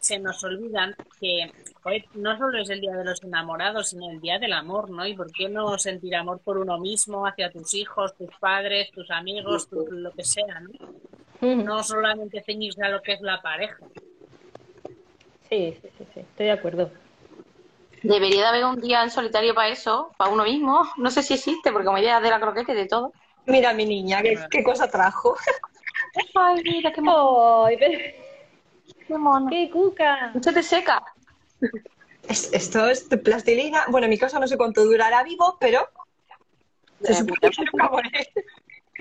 se nos olvidan que joder, no solo es el día de los enamorados, sino el día del amor, ¿no? ¿Y por qué no sentir amor por uno mismo, hacia tus hijos, tus padres, tus amigos, tu- lo que sea, ¿no? No solamente ceñirse a lo que es la pareja. Sí, sí, sí, sí, estoy de acuerdo. Debería de haber un día en solitario para eso, para uno mismo. No sé si existe, porque como idea de la croqueta y de todo. Mira, mi niña, ¿qué, qué cosa trajo? Ay, mira, qué mono. ¡Ay, pero- Qué mono. qué cuca! Mucho te seca. Es- Esto es de plastilina. Bueno, en mi casa no sé cuánto durará vivo, pero se supone que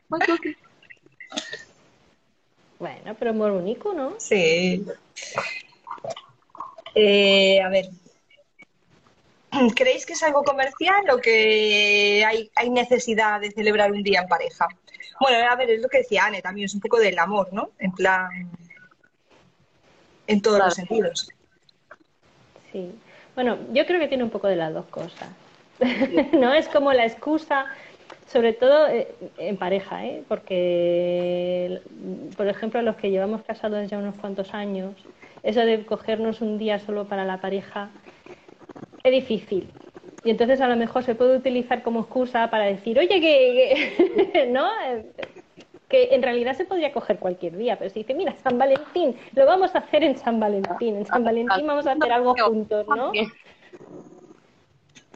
nunca qué- Bueno, pero muy bonito, ¿no? Sí. Eh, a ver. ¿Creéis que es algo comercial o que hay, hay necesidad de celebrar un día en pareja? Bueno, a ver, es lo que decía Anne también, es un poco del amor, ¿no? En plan, en todos los sentidos. Sí. Bueno, yo creo que tiene un poco de las dos cosas. ¿No? Es como la excusa, sobre todo eh, en pareja, ¿eh? Porque, por ejemplo, los que llevamos casados ya unos cuantos años, eso de cogernos un día solo para la pareja es difícil. Y entonces a lo mejor se puede utilizar como excusa para decir, oye, que, que- ¿no? Que en realidad se podría coger cualquier día, pero se dice, mira, San Valentín, lo vamos a hacer en San Valentín, en San Valentín vamos a hacer algo juntos, ¿no?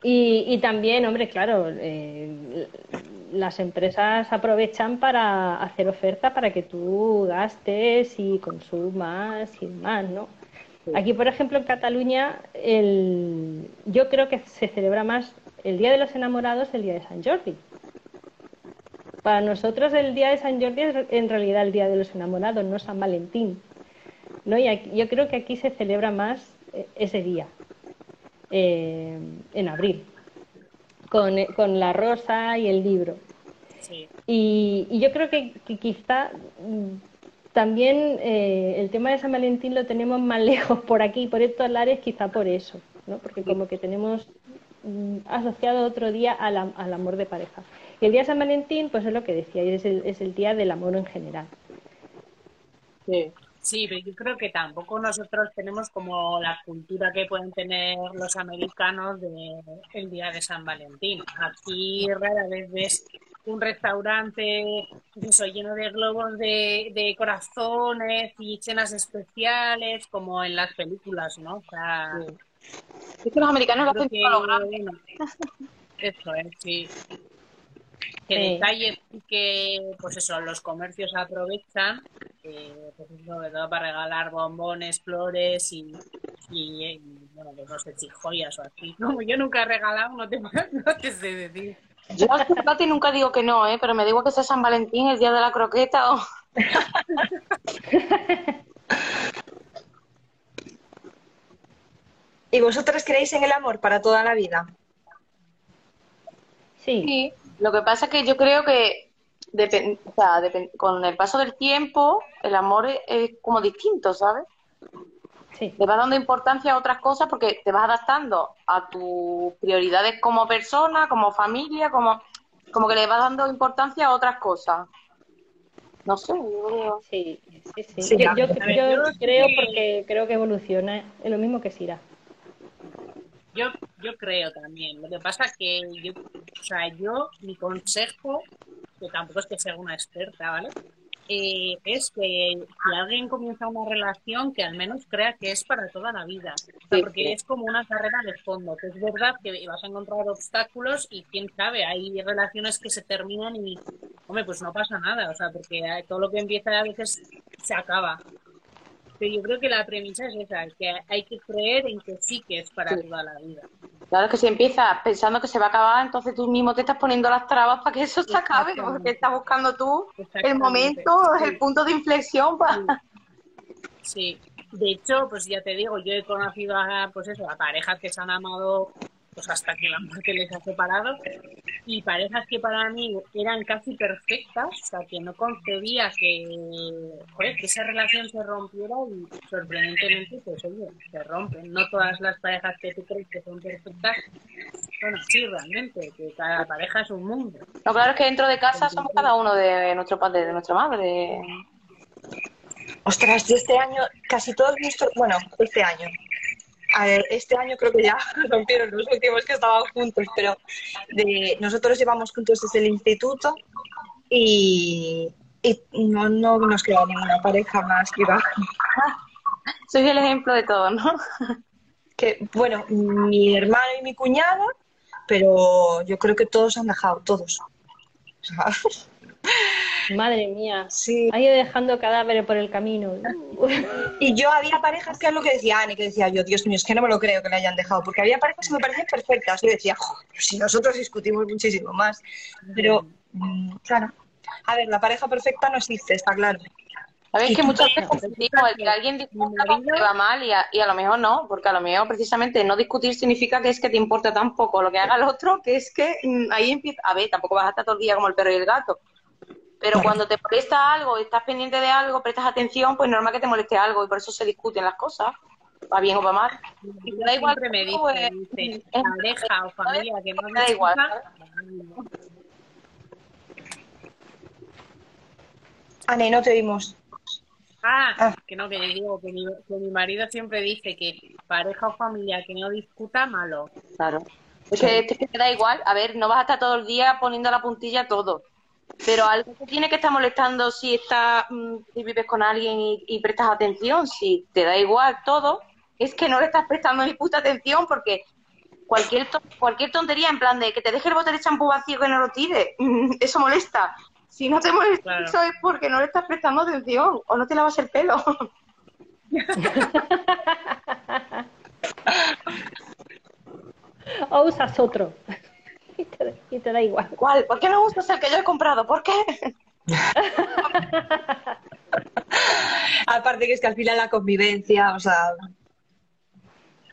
Y, y también, hombre, claro, eh, las empresas aprovechan para hacer ofertas para que tú gastes y consumas y demás, ¿no? Aquí, por ejemplo, en Cataluña, el, yo creo que se celebra más el Día de los Enamorados el Día de San Jordi. Para nosotros el Día de San Jordi es en realidad el Día de los Enamorados, no San Valentín. ¿no? Y aquí- yo creo que aquí se celebra más eh, ese día, eh, en abril, con, eh, con la rosa y el libro. Sí. Y, y yo creo que, que quizá mm, también eh, el tema de San Valentín lo tenemos más lejos por aquí, por estos lares, quizá por eso, ¿no? Porque como que tenemos mm, asociado otro día al, am- al amor de pareja. Y el día de San Valentín, pues es lo que decía, es el, es el día del amor en general. Sí. Sí, pero yo creo que tampoco nosotros tenemos como la cultura que pueden tener los americanos de el día de San Valentín. Aquí rara vez ves un restaurante eso, lleno de globos de, de corazones y cenas especiales como en las películas, ¿no? O sea, Es que los americanos lo hacen que, bueno, eso es, sí. Que Sí. detalles y que, pues eso, los comercios aprovechan, eh, pues sobre todo para regalar bombones, flores y, y, y, bueno, pues no sé si joyas o así. Como yo nunca he regalado, no te, no te sé decir. Yo a chocolate nunca digo que no, ¿eh? Pero me digo que sea San Valentín, el día de la croqueta o... ¿Y vosotras creéis en el amor para toda la vida? Sí, Sí. Lo que pasa es que yo creo que o sea, con el paso del tiempo el amor es, es como distinto, ¿sabes? Sí. Le vas dando importancia a otras cosas porque te vas adaptando a tus prioridades como persona, como familia, como, como que le vas dando importancia a otras cosas. No sé, yo. Sí, sí, sí. Sí, yo, a yo- ver, yo yo creo porque creo que evoluciona. Es lo mismo que Sira. Yo, yo creo también. Lo que pasa que yo, o sea, yo, mi consejo, que tampoco es que sea una experta, ¿vale? Eh, es que si alguien comienza una relación, que al menos crea que es para toda la vida. O sea, porque es como una carrera de fondo, que es verdad que vas a encontrar obstáculos y quién sabe, hay relaciones que se terminan y, hombre, pues no pasa nada, o sea, porque todo lo que empieza a veces se acaba. Pero yo creo que la premisa es esa, que hay que creer en que sí que es para Sí. toda la vida. Claro que si empiezas pensando que se va a acabar, entonces tú mismo te estás poniendo las trabas para que eso se acabe, porque estás buscando tú el momento, Sí. el punto de inflexión para... Sí, de hecho, pues ya te digo, yo he conocido a, pues eso, a parejas que se han amado pues hasta que la muerte les ha separado y parejas que para mí eran casi perfectas, o sea, que no concebía que, joder, que esa relación se rompiera y sorprendentemente, pues oye, se rompen. No todas las parejas que tú crees que son perfectas son así realmente, que cada pareja es un mundo. No, claro es que dentro de casa somos cada uno de nuestro padre, de nuestra madre. Ostras, yo este año, casi todos nuestros, bueno, este año, este año creo que ya rompieron los últimos que estaban juntos, pero de, nosotros llevamos juntos desde el instituto y, y no, no nos queda ninguna pareja más viva. Soy el ejemplo de todo, ¿no? Que, bueno, mi hermano y mi cuñada, pero yo creo que todos han dejado, todos. Madre mía. sí. Ha ido dejando cadáveres por el camino. Y yo había parejas que es lo que decía Ani, que decía yo, Dios mío, es que no me lo creo que le hayan dejado, porque había parejas que me parecían perfectas. Yo decía, pero si nosotros discutimos muchísimo más. Pero, mm, claro, a ver, la pareja perfecta no existe, está claro. Sabéis que Y- muchas veces confundimos el que alguien discuta porque va mal y a, y a lo mejor no, porque a lo mejor precisamente no discutir significa que es que te importa tan poco lo que haga el otro, que es que mm, ahí empieza, a ver, tampoco vas a estar todo el día como el perro y el gato, pero cuando te molesta algo, estás pendiente de algo, prestas atención, pues normal que te moleste algo y por eso se discuten las cosas, va bien o va mal. Y te da igual, Siempre me pues, dice, pareja o familia que no Te da igual, discuta, Ani, no te oímos. Ah, Ah. que no, que digo que mi, que mi marido siempre dice que pareja o familia que no discuta, malo. Claro. Es que, es que te da igual. A ver, no vas a estar todo el día poniendo la puntilla a todo. Pero algo te tiene que estar molestando si estás, mm, si vives con alguien y, y prestas atención. Si te da igual todo, es que no le estás prestando ni puta atención porque cualquier, to- cualquier tontería en plan de que te deje el bote de champú vacío que no lo tire, eso molesta. Si no te molesta Claro. eso es porque no le estás prestando atención o no te lavas el pelo. o usas otro. y, te, y te da igual. ¿Cuál? ¿Por qué no usas el que yo he comprado? ¿Por qué? Aparte que es que al final la convivencia, o sea,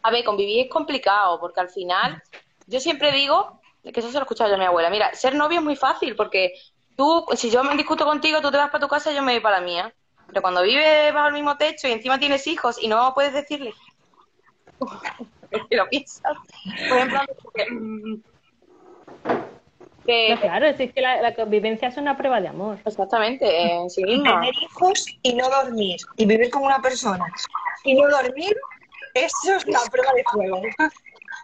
A ver, convivir es complicado porque al final, yo siempre digo, que eso se lo he escuchado yo a mi abuela, mira, ser novio es muy fácil porque tú, si yo me discuto contigo, tú te vas para tu casa y yo me voy para la mía. Pero cuando vives bajo el mismo techo y encima tienes hijos y no puedes decirle, que lo piensas. Por ejemplo, que, que- No, claro, es que la, la convivencia es una prueba de amor. exactamente, en sí misma. tener hijos y no dormir, y vivir con una persona y no dormir, eso es la prueba de fuego.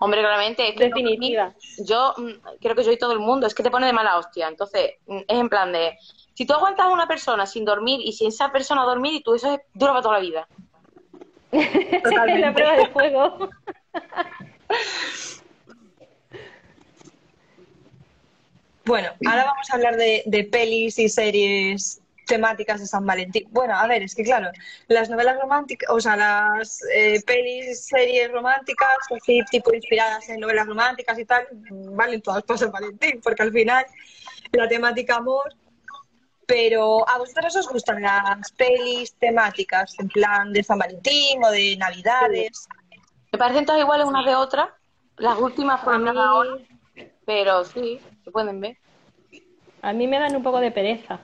Hombre, claramente, es que no Definitiva. yo mm, creo que yo y todo el mundo, es que te pone de mala hostia. Entonces, mm, es en plan de, si tú aguantas a una persona sin dormir y sin esa persona dormir, y tú eso es, dura para toda la vida. la prueba de fuego. Bueno, ahora vamos a hablar de, de pelis y series temáticas de San Valentín. Bueno, a ver, es que claro, las novelas románticas, o sea, las eh, pelis, series románticas, así tipo inspiradas en novelas románticas y tal, valen todas para San Valentín, porque al final la temática amor. Pero ¿a vosotros os gustan las pelis temáticas, en plan de San Valentín o de Navidades? Me parecen todas iguales unas de otras. Las últimas fueron mí, pero sí, se pueden ver. A mí me dan un poco de pereza.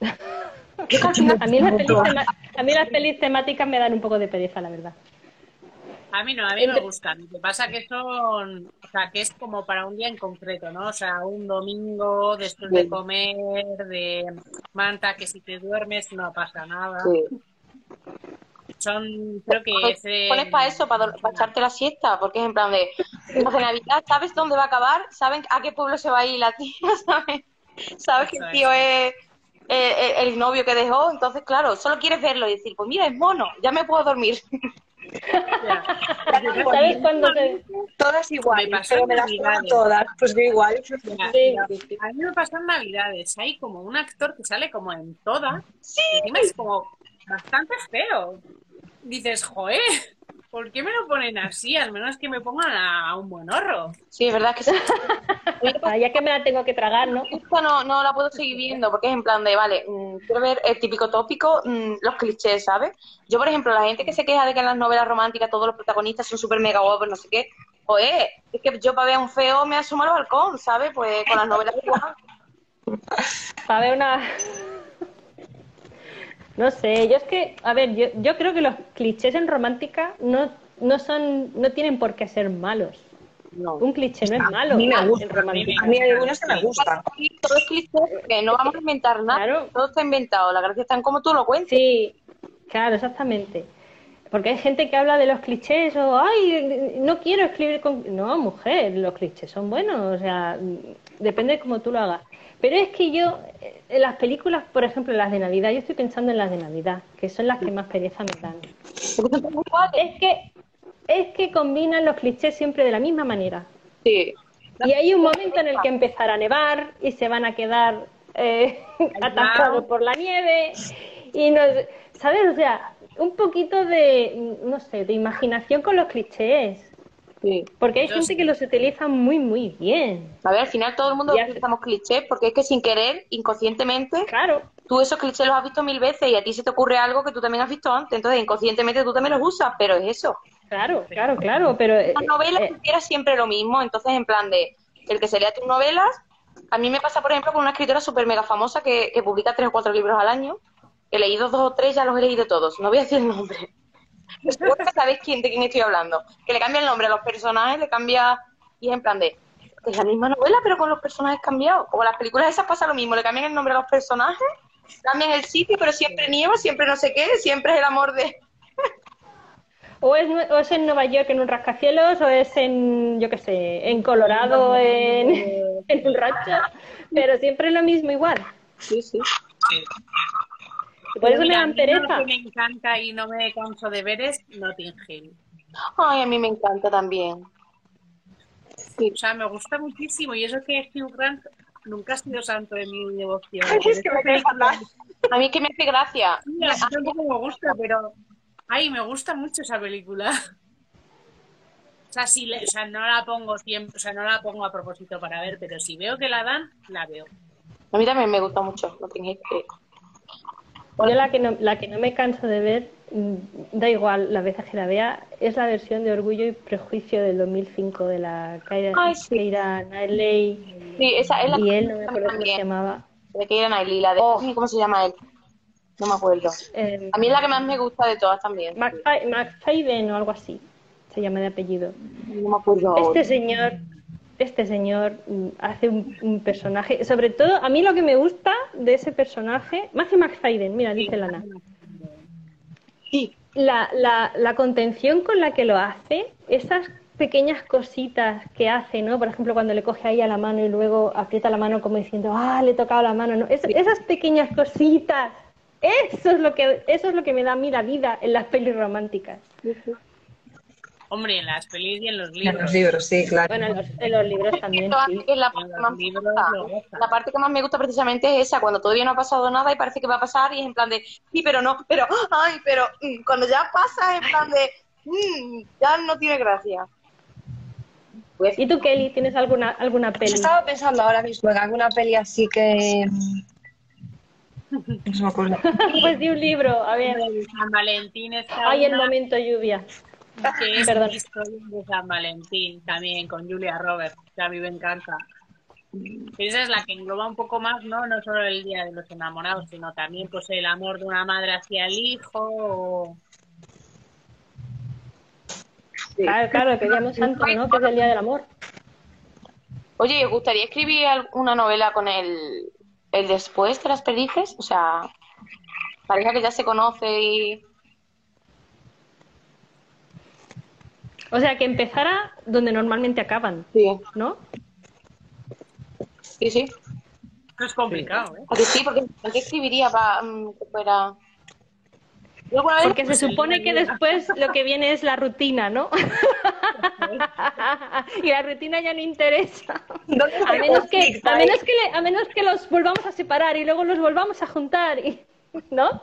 A mí, las pelis a mí las pelis temáticas me dan un poco de pereza, la verdad. A mí no, a mí me gustan. Lo que pasa que son, o sea, que es como para un día en concreto, ¿no? O sea, un domingo después de comer, de manta, que si te duermes no pasa nada. Sí. Son, creo que Pues, ese... pones para eso, para, para echarte la siesta, porque es en plan de, los de Navidad, ¿sabes dónde va a acabar? ¿Saben a qué pueblo se va a ir la tía? ¿Sabes? ¿Sabes que el tío es eh, el, el novio que dejó? Entonces, claro, solo quieres verlo y decir, pues mira, es mono, ya me puedo dormir. ¿Sabes cuándo te... Todas igual, Me pero me las todas. Pues yo igual. Mira, a mí me pasa en Navidades. Hay como un actor que sale como en todas. Sí. encima es como bastante feo. Dices, joder, ¿por qué me lo ponen así? Al menos que me pongan a, un buen horro. Sí, es verdad que sí. Ah, Ya que me la tengo que tragar, ¿no? Esta no, no la puedo seguir viendo porque es en plan de, vale, mm, quiero ver el típico tópico, mm, los clichés, ¿sabes? Yo, por ejemplo, la gente que se queja de que en las novelas románticas todos los protagonistas son súper mega guapos, no sé qué, oye, es que yo para ver a un feo me asomo al balcón, ¿sabes? Pues con las novelas igual. Para ver una... No sé, yo es que, a ver, yo, yo creo que los clichés en romántica no, no son, no tienen por qué ser malos. No. Un cliché no es malo A mí me en gusta. romántica. A mí hay algunos que me gustan. Y todo es cliché, porque no vamos a inventar nada, Claro. todo está inventado, la gracia está en cómo tú lo cuentas. Sí, claro, exactamente. Porque hay gente que habla de los clichés o, ay, no quiero escribir con... No, mujer, los clichés son buenos, o sea, depende de cómo tú lo hagas. Pero es que yo, eh, en las películas, por ejemplo, las de Navidad, yo estoy pensando en las de Navidad, que son las que más pereza me dan. Porque son. Es que, es que combinan los clichés siempre de la misma manera. Sí. Y hay un momento en el que empezará a nevar y se van a quedar eh, atascados por la nieve. Y no, ¿sabes? O sea, un poquito de, no sé, de imaginación con los clichés. Sí. Porque hay Yo gente sí. que los utiliza muy, muy bien. A ver, al final todo el mundo Ya sé. utilizamos clichés porque es que sin querer, inconscientemente, Claro, tú esos clichés los has visto mil veces y a ti se te ocurre algo que tú también has visto antes, entonces inconscientemente tú también los usas, pero es eso. claro, claro, claro. Pero eh, Las novelas eh, era siempre lo mismo, entonces en plan de el que se lea tus novelas, a mí me pasa por ejemplo con una escritora súper mega famosa que, que publica tres o cuatro libros al año, he leído dos o tres, ya los he leído todos, no voy a decir el nombre. Sabéis quién, de quién estoy hablando. Que le cambia el nombre a los personajes, le cambia, y es en plan de, es la misma novela pero con los personajes cambiados. Como las películas esas pasa lo mismo, le cambian el nombre a los personajes, cambian el sitio, pero siempre nieva, siempre no sé qué, siempre es el amor de... o, es, o es en Nueva York en un rascacielos, o es en, yo qué sé, en Colorado, en, en un rancho. Pero siempre es lo mismo igual. Sí, sí. Por eso me dan pereza. me encanta y no me canso de ver es Notting Hill. Ay, a mí me encanta también. O sea, me gusta muchísimo y eso que Hugh Grant nunca ha sido santo de mi devoción. Es que me cae fatal. A mí es que me hace gracia. Sí, a mí tampoco me gusta, pero... Ay, me gusta mucho esa película. O sea, si le- o sea, no la pongo siempre, o sea, no la pongo a propósito para ver, pero si veo que la dan, la veo. A mí también me gusta mucho. No tengáis que... Yo la que no, la que no me canso de ver, mm, da igual las veces que la vea, es la versión de Orgullo y Prejuicio del 2005 de la Keira, Ay, sí. Keira Knightley Sí, esa es la y él, no me acuerdo cómo se llamaba. De Keira Knightley, la de... ¿Cómo se llama él? No me acuerdo. Eh, A mí es la que más me gusta de todas también. McFa- McFadden o algo así, se llama de apellido. No me acuerdo ahora. Este señor, este señor mm, hace un, un personaje, sobre todo a mí lo que me gusta de ese personaje, Matthew McFadden, mira, dice Lana. Sí. La, la, la contención con la que lo hace, esas pequeñas cositas que hace, ¿no? Por ejemplo, cuando le coge ahí a la mano y luego aprieta la mano como diciendo, ah, le he tocado la mano, ¿no? Es- esas pequeñas cositas, eso es lo que, eso es lo que me da a mí la vida en las pelis románticas. Hombre, en las pelis y en los En libros. los libros, sí, claro. Bueno, en los, en los libros también, sí. la En parte, más me libros la parte que más me gusta precisamente es esa, cuando todavía no ha pasado nada y parece que va a pasar y es en plan de, sí, pero no, pero, ay, pero mm, cuando ya pasa es en plan de, mm, ya no tiene gracia. Pues, ¿Y tú, Kelly, tienes alguna, alguna peli? Estaba pensando ahora mismo en alguna peli así que. No se me acuerda. Pues de un libro, a ver. San Valentín está Ay, el momento lluvia. Que es Perdón. de San Valentín también con Julia Roberts, que a mí me encanta. Esa es la que engloba un poco más, ¿no? No solo el Día de los Enamorados, sino también pues el amor de una madre hacia el hijo. o- Claro, claro, que Santo, ¿no? Que es el Día del Amor. Oye, ¿os gustaría escribir una novela con el, el después de las perdices? O sea, pareja que ya se conoce y... O sea, que empezara donde normalmente acaban, Sí, ¿no? sí, sí. Es complicado, ¿eh? ¿A que sí? Porque ¿qué escribiría para que fuera...? Porque se supone que después lo que viene es la rutina, ¿no? y la rutina ya no interesa. ¿Dónde está A menos que, a menos que, le- a menos que los volvamos a separar y luego los volvamos a juntar, y, ¿no?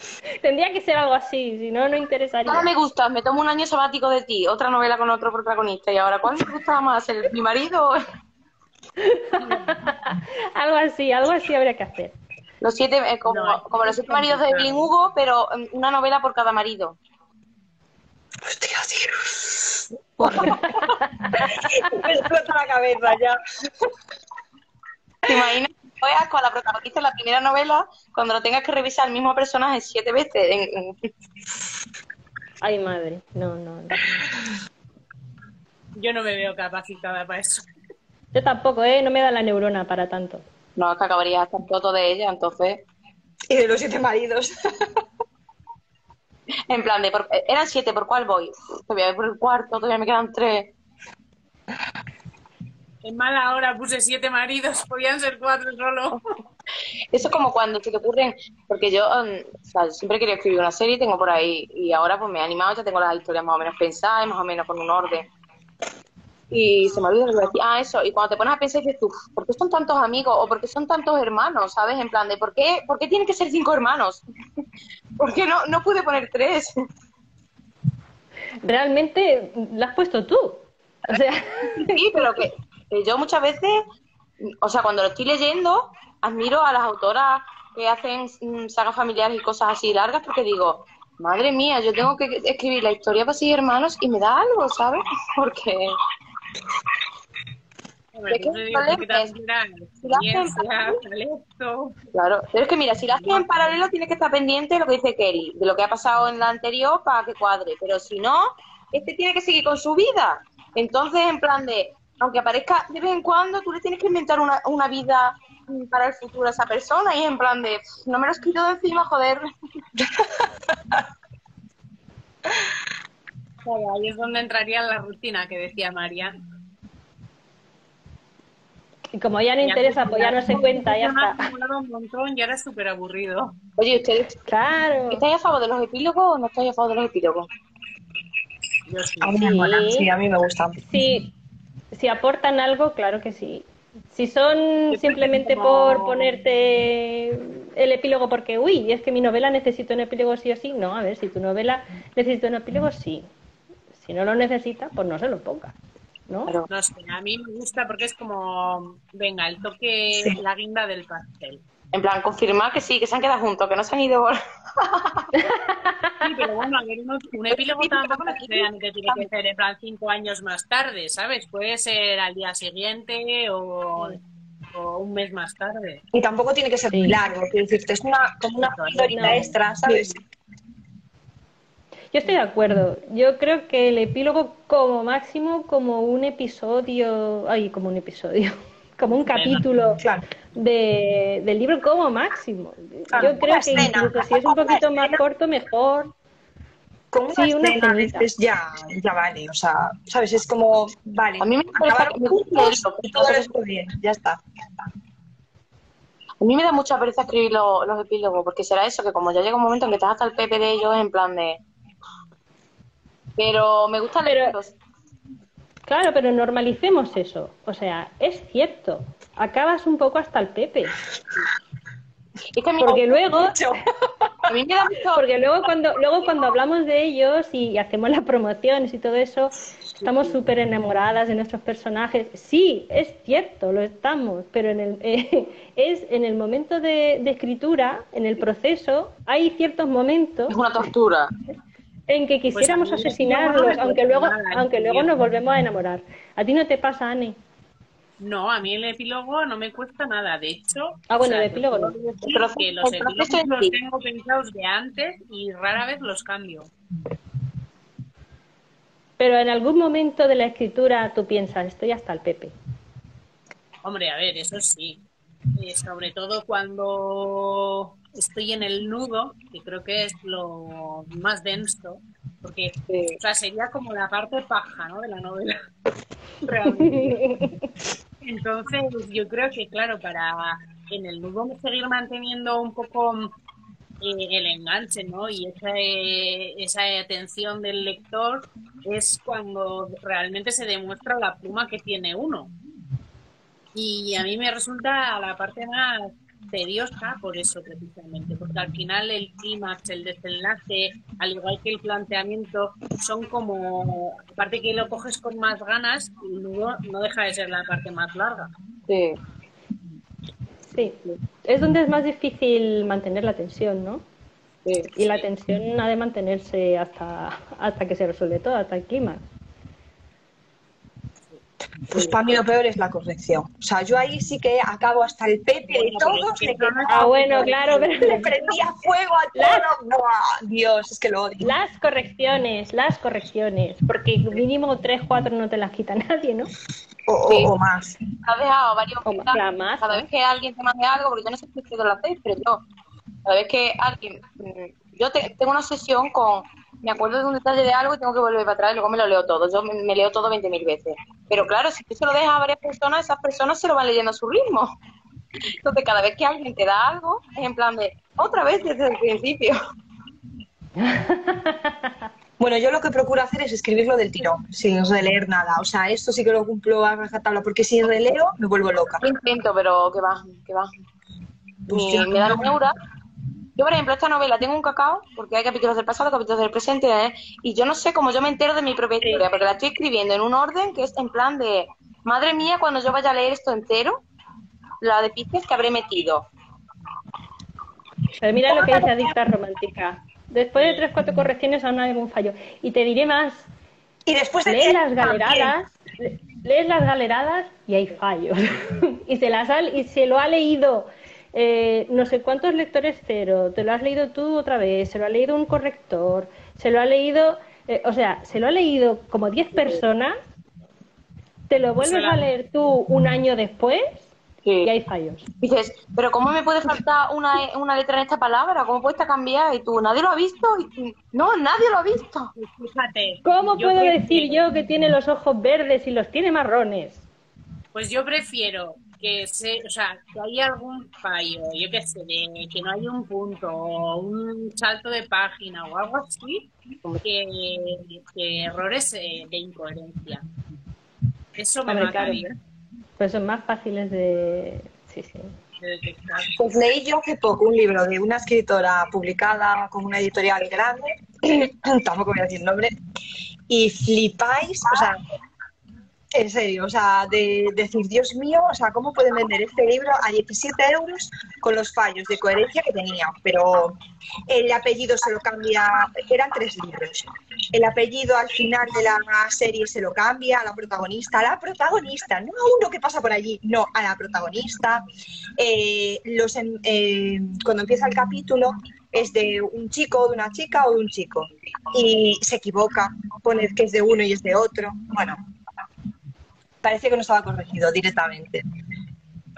Tendría que ser algo así, si no, no interesaría. Ahora me gusta, me tomo un año sabático de ti, otra novela con otro protagonista. ¿Y ahora cuál me gustaba más? ¿El, ¿Mi marido? algo así, algo así habría que hacer. Los siete, eh, como, No, como los siete maridos de. Evelyn Hugo, pero mm, una novela por cada marido. Hostia, tío. Me explota la cabeza ya. ¿Te imaginas? Que Veas con la protagonista en la primera novela, cuando lo tengas que revisar el mismo personaje siete veces. Ay, madre, no, no, no. Yo no me veo capacitada para eso. Yo tampoco, ¿eh? No me da la neurona para tanto. No, es que acabaría hasta todo de ella, entonces. Y de los siete maridos. En plan de, por- eran siete, ¿por cuál voy? Todavía voy por el cuarto, todavía me quedan tres. En mala hora puse siete maridos, podían ser cuatro solo. Eso es como cuando se te ocurren, porque yo mm, o sea, siempre quería escribir una serie, tengo por ahí, y ahora pues me he animado, ya tengo las historias más o menos pensadas, más o menos con un orden. Y se me olvidó lo que iba a decir. Ah, eso, y cuando te pones a pensar dices tú, ¿por qué son tantos amigos? O ¿por qué son tantos hermanos? ¿Sabes? En plan de, ¿por qué, ¿por qué tienen que ser cinco hermanos? ¿Por qué no, no pude poner tres? Realmente la has puesto tú. O sea, Sí, pero que, que yo muchas veces, o sea, cuando lo estoy leyendo, admiro a las autoras que hacen mm, sagas familiares y cosas así largas porque digo, madre mía, yo tengo que escribir la historia para seis hermanos y me da algo, ¿sabes? Porque ¿De qué digo, porque Si la hacen. Claro, pero es que mira, si la haces en paralelo tienes que estar pendiente de lo que dice Kelly, de lo que ha pasado en la anterior para que cuadre, pero si no, este tiene que seguir con su vida. Entonces, en plan de, aunque aparezca de vez en cuando, tú le tienes que inventar una, una vida mm, para el futuro a esa persona y en plan de, "Pff, no me lo has quitado de encima, joder. Claro, ahí es donde entraría la rutina que decía María. y como ya no interesa, pues ya no se cuenta, ya está. acumulado un montón y ahora es súper aburrido. Oye, ¿ustedes Claro. estáis a favor de los epílogos o no estáis a favor de los epílogos? Yo sí. A mí me Sí. mola, sí, a mí me gusta. Si, si aportan algo, claro que sí. Si son simplemente por ponerte el epílogo porque, uy, es que mi novela necesita un epílogo sí o sí, no, a ver, si tu novela necesita un epílogo, sí. Si no lo necesita, pues no se lo ponga. No sé, a mí me gusta porque es como, venga, el toque, Sí. la guinda del pastel. En plan, confirmar que sí, que se han quedado juntos, que no se han ido. Sí, pero bueno, a ver, uno- un epílogo tampoco necesariamente tiene que ser en plan cinco años más tarde, ¿sabes? Puede ser al día siguiente o, o un mes más tarde. Y tampoco tiene que ser Sí. largo, es una, como una historia No. extra, ¿sabes? Yo estoy de acuerdo. Yo creo que el epílogo como máximo, como un episodio, ay, como un episodio, como un capítulo Claro. de, del libro como máximo. Claro, Yo creo que escena, incluso si es un poquito más escena. corto, mejor. Con una Sí, una escena ya, ya vale, o sea, ¿sabes? Es como, vale, A mí me gusta juntos todo pero- esto bien, ya está. A mí me da mucha pereza escribir lo- los epílogos, porque será eso, que como ya llega un momento en que estás hasta el pepe de ellos, en plan de... Pero me gusta Pero- leerlos. Claro, pero normalicemos eso. O sea, es cierto. Acabas un poco hasta el pepe. Es que Porque luego, a mí me da mucho... porque luego cuando, luego cuando hablamos de ellos y hacemos las promociones y todo eso, estamos súper enamoradas de nuestros personajes. Sí, es cierto, lo estamos, pero en el, es en el momento de, de escritura, en el proceso, hay ciertos momentos Es una tortura. En que quisiéramos Pues a mí asesinarlos, no aunque luego, nada, aunque luego nos volvemos a enamorar. ¿A ti no te pasa, Anne? No, a mí el epílogo no me cuesta nada. De hecho, Ah, bueno, o sea, el epílogo no. que los epílogos los tengo pensados de antes y rara vez los cambio. Pero en algún momento de la escritura tú piensas, estoy hasta el Pepe. Hombre, a ver, eso sí. Eh, sobre todo cuando estoy en el nudo, que creo que es lo más denso, porque o sea, sería como la parte paja ¿no? de la novela. Realmente. Entonces, yo creo que, claro, para en el nudo seguir manteniendo un poco eh, el enganche, ¿no? Y esa, eh, esa atención del lector es cuando realmente se demuestra la pluma que tiene uno. Y a mí me resulta la parte más tediosa por eso precisamente, porque al final el clímax, el desenlace, al igual que el planteamiento, son como, aparte que lo coges con más ganas, el nudo no deja de ser la parte más larga. Sí. Sí, es donde es más difícil mantener la tensión, ¿no? sí. Y la tensión ha de mantenerse hasta, hasta que se resuelve todo, hasta el clímax. Pues para mí lo peor es la corrección. O sea, yo ahí sí que acabo hasta el pepe de todos. le Ah, bueno, claro, pero le prendía fuego a todo. Buah, Dios, es que lo odio. las correcciones, las correcciones, porque mínimo tres, cuatro no te las quita nadie, ¿no? O, Sí. o más. Has dejado varios mensajes. Cada vez que alguien te mande algo, porque yo no sé si ustedes lo hacéis, pero yo, cada vez que alguien, mm, yo te- tengo una sesión con, me acuerdo de un detalle de algo y tengo que volver para atrás y luego me lo leo todo. Yo me, me leo todo 20.000 veces. Pero claro, si tú se lo dejas a varias personas, esas personas se lo van leyendo a su ritmo. Entonces, cada vez que alguien te da algo, es en plan de, otra vez desde el principio. Bueno, yo lo que procuro hacer es escribirlo del tirón, sin releer nada. O sea, esto sí que lo cumplo a rajatabla, porque si releo me vuelvo loca. Lo intento, pero que va, que va. Pues Me, da neura. Yo, por ejemplo, esta novela tengo un cacao, porque hay capítulos del pasado, capítulos del presente, ¿eh? y yo no sé cómo yo me entero de mi propia historia, porque la estoy escribiendo en un orden que es en plan de, madre mía, cuando yo vaya a leer esto entero, la de pistas que habré metido. Pero mira lo que dice Adicta Romántica. Después de tres, cuatro correcciones aún hay algún fallo. Y te diré más, Y después de lees las galeradas, le- lees las galeradas y hay fallos. y se las ha- y se lo ha leído eh, no sé cuántos lectores cero, te lo has leído tú otra vez, se lo ha leído un corrector, se lo ha leído, eh, o sea, se lo ha leído como 10 personas, te lo vuelves a leer tú un año después y hay fallos. Dices, pero ¿cómo me puede faltar una, una letra en esta palabra? ¿Cómo puede estar cambiada? Y tú, ¿nadie lo ha visto? Y tú, no, nadie lo ha visto. Fíjate. ¿Cómo puedo decir yo que tiene los ojos verdes y los tiene marrones? Pues yo prefiero que se, o sea, que haya algún fallo, yo qué sé, de que no haya un punto o un salto de página o algo así, que, que errores eh, de incoherencia. Eso me mata a claro, Pues son más fáciles de... Sí, sí. de detectar. Pues leí yo hace poco un libro de una escritora publicada con una editorial grande, tampoco voy a decir nombre, y flipáis, o sea, en serio, o sea, de, decir, Dios mío, o sea, ¿cómo pueden vender este libro a 17 euros con los fallos de coherencia que tenía? Pero el apellido se lo cambia, eran tres libros. El apellido al final de la serie se lo cambia a la protagonista, a la protagonista, no a uno que pasa por allí, no, a la protagonista. Eh, los, eh, cuando empieza el capítulo es de un chico, de una chica o de un chico. Y se equivoca, pone que es de uno y es de otro. Bueno, parece que no estaba corregido directamente.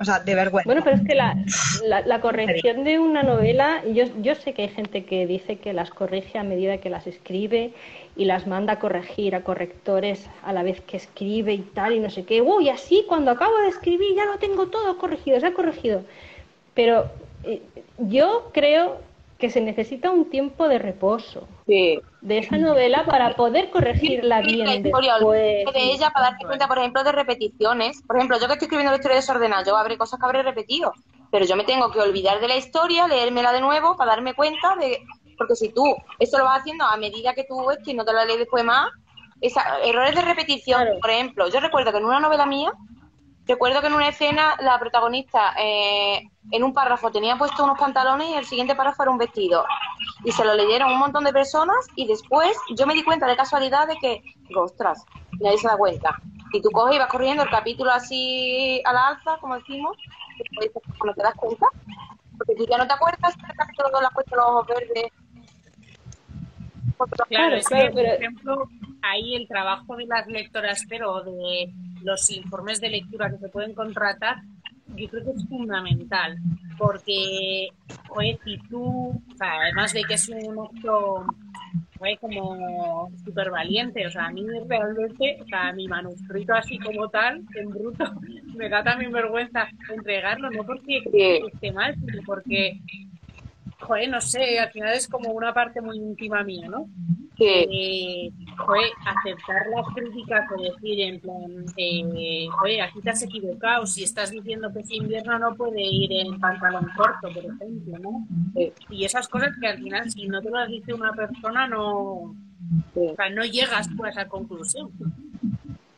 O sea, de vergüenza. Bueno, pero es que la, la, la corrección de una novela, yo, yo sé que hay gente que dice que las corrige a medida que las escribe y las manda a corregir a correctores a la vez que escribe y tal y no sé qué. Uy, así cuando acabo de escribir ya lo tengo todo corregido, se ha corregido. Pero eh, yo creo que se necesita un tiempo de reposo Sí. De esa novela para poder corregirla la bien historia, después. de ella para darte cuenta, por ejemplo, de repeticiones. Por ejemplo, yo que estoy escribiendo la historia desordenada, yo habré cosas que habré repetido, pero yo me tengo que olvidar de la historia, leérmela de nuevo para darme cuenta de... Porque si tú esto lo vas haciendo a medida que tú esto y no te la lees después más, esa, errores de repetición, Claro. por ejemplo, yo recuerdo que en una novela mía, recuerdo que en una escena la protagonista eh, en un párrafo tenía puesto unos pantalones y el siguiente párrafo era un vestido. Y se lo leyeron un montón de personas y después yo me di cuenta de casualidad de que, digo, ostras, nadie se da cuenta. Si tú coges y vas corriendo el capítulo así a la alza, como decimos, no te das cuenta, porque tú ya no te acuerdas del capítulo de la puesto los ojos verdes. Claro, es que, por ejemplo, ahí el trabajo de las lectoras, pero de los informes de lectura que se pueden contratar, yo creo que es fundamental, porque, oye, si tú, o sea, además de que es un acto como súper valiente, o sea, a mí realmente, o sea, mi manuscrito así como tal, en bruto, me da también vergüenza entregarlo, no porque esté mal, sino porque joder, no sé, al final es como una parte muy íntima mía, ¿no? Que, eh, joder, aceptar las críticas o decir en plan, eh, joder, aquí te has equivocado, si estás diciendo que ese invierno no puede ir en pantalón corto, por ejemplo, ¿no? Y esas cosas que al final, si no te las dice una persona, no, o sea, no llegas a esa conclusión.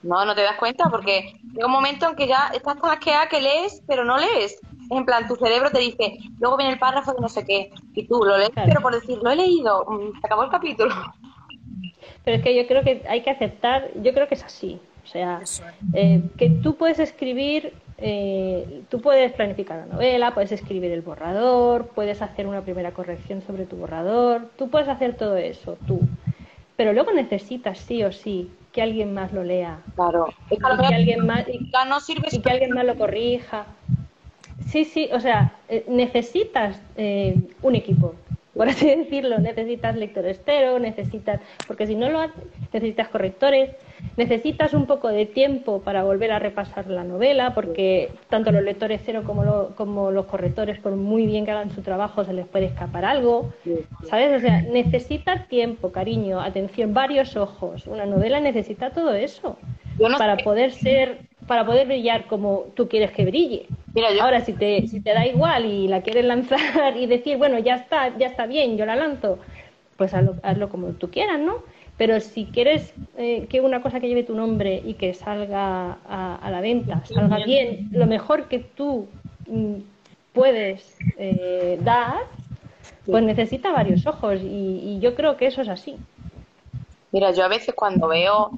No, no te das cuenta porque llega un momento en que ya estás tan asqueada que lees, pero no lees en plan, tu cerebro te dice, luego viene el párrafo de no sé qué, y tú lo lees, pero por decir, lo he leído, mm, se acabó el capítulo. Pero es que yo creo que hay que aceptar, yo creo que es así. O sea, eh, que tú puedes escribir, eh, tú puedes planificar la novela, puedes escribir el borrador, puedes hacer una primera corrección sobre tu borrador, tú puedes hacer todo eso, tú. Pero luego necesitas sí o sí que alguien más lo lea. Claro. y que alguien más, no sirve y que alguien más lo corrija. Sí, sí, o sea, eh, necesitas eh, un equipo, por así decirlo. Necesitas lector estero, necesitas, porque si no lo haces, necesitas correctores, necesitas un poco de tiempo para volver a repasar la novela, porque tanto los lectores cero como, como los correctores, por muy bien que hagan su trabajo, se les puede escapar algo. ¿Sabes? O sea, necesitas tiempo, cariño, atención, varios ojos. Una novela necesita todo eso para poder ser para poder brillar como tú quieres que brille. Ahora, si te, si te da igual y la quieres lanzar y decir, bueno, ya está, ya está bien, yo la lanzo, pues hazlo, como tú quieras, ¿no? Pero si quieres eh, que una cosa que lleve tu nombre y que salga a, la venta, salga bien, lo mejor que tú mm, puedes eh, dar, pues necesita varios ojos y yo creo que eso es así. Mira, yo a veces cuando veo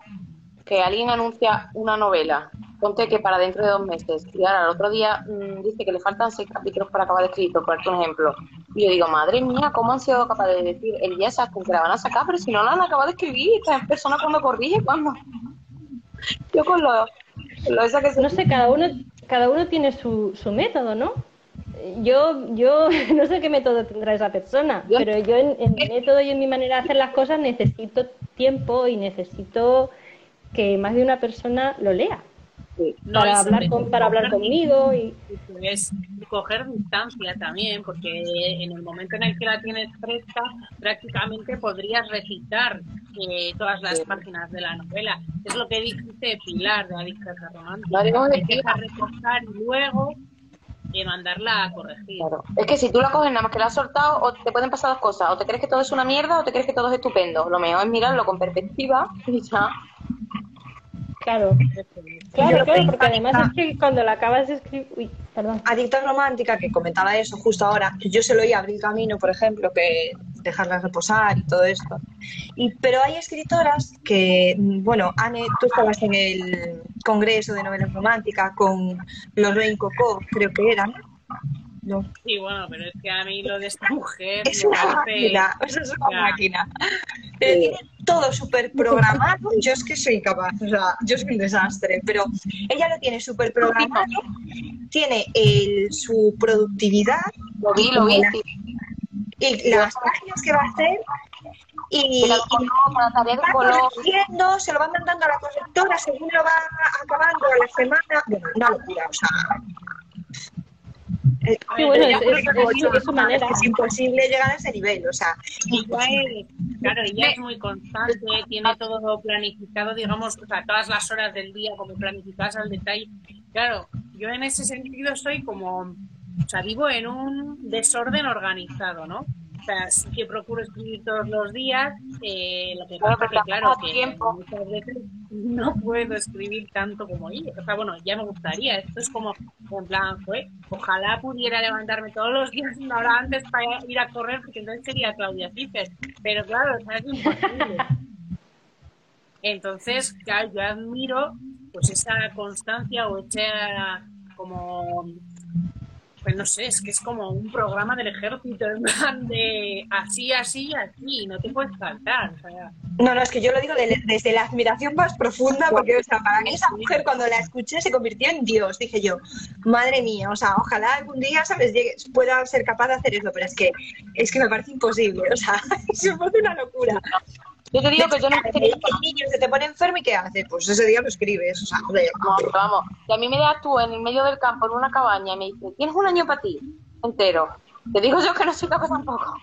que alguien anuncia una novela ponte que para dentro de dos meses, y ahora el otro día mm, dice que le faltan seis capítulos para acabar de escribir, por un ejemplo. Y yo digo, madre mía, ¿cómo han sido capaces de decir el día exacto que la van a sacar? Pero si no la han acabado de escribir, esta persona cuando corrige, ¿cuándo? Yo con lo, que No sé, cada uno, cada uno tiene su, su método, ¿no? Yo, yo no sé qué método tendrá esa persona, pero yo en, en mi método y en mi manera de hacer las cosas necesito tiempo y necesito que más de una persona lo lea. Para, hablar con, para hablar conmigo y es coger distancia también porque en el momento en el que la tienes fresca prácticamente podrías recitar eh, todas las páginas de la novela. Es lo que dijiste Pilar de Adicta Romántica. Hay que recortar y luego y mandarla a corregir. Es que si tú la coges nada más que la has soltado, o te pueden pasar dos cosas. O te crees que todo es una mierda o te crees que todo es estupendo. Lo mejor es mirarlo con perspectiva y ya Claro, claro, claro, porque además es que cuando la acabas de escribir. Uy, perdón. Adicta romántica, que comentaba eso justo ahora, yo se lo oí abrir camino, por ejemplo, que dejarla reposar y todo esto. Y, pero hay escritoras que, bueno, Anne, tú estabas en el Congreso de Novelas Románticas con Lorraine Coco, creo que eran. No. Sí, bueno, pero es que a mí lo de esta mujer. Es una máquina, eso es una máquina. Pero tiene todo súper programado. Yo es que soy capaz, o sea, yo soy un desastre, pero ella lo tiene súper programado. Tiene el, su productividad. Lo vi, lo vi. y las páginas que va a hacer y, y va corrigiendo, se lo va mandando a la correctora según lo va acabando a la semana. Bueno, una locura, o sea, es, imposible llegar a ese nivel, o sea. claro, ella es muy constante, tiene todo planificado, digamos, o sea, todas las horas del día como planificadas al detalle. Claro, yo en ese sentido soy como, o sea, vivo en un desorden organizado, ¿no? Que procuro escribir todos los días, eh, lo que pasa que, claro, que muchas veces no puedo escribir tanto como ella. O sea, bueno, ya me gustaría. Esto es como, en plan, pues, ojalá pudiera levantarme todos los días una hora antes para ir a correr, porque entonces sería Claudia Cifres. Pero claro, es imposible. Entonces, claro, yo admiro pues esa constancia o esa como pues no sé, es que es como un programa del ejército, en plan de así, así, así, no te puedes. O sea. No, no, es que yo lo digo de- desde la admiración más profunda, porque o sea, para mí esa mujer cuando la escuché se convirtió en Dios, dije yo, madre mía, o sea, ojalá algún día, ¿sabes?, llegue- pueda ser capaz de hacer eso, pero es que, es que me parece imposible, o sea, se me una locura. Yo te digo que yo no El niño se te pone enfermo y ¿qué hace? Pues ese día lo escribes, o sea, joder. No, pero vamos, que a mí me das tú en el medio del campo en una cabaña y me dices, tienes un año para ti, entero. Te digo yo que no soy capaz tampoco.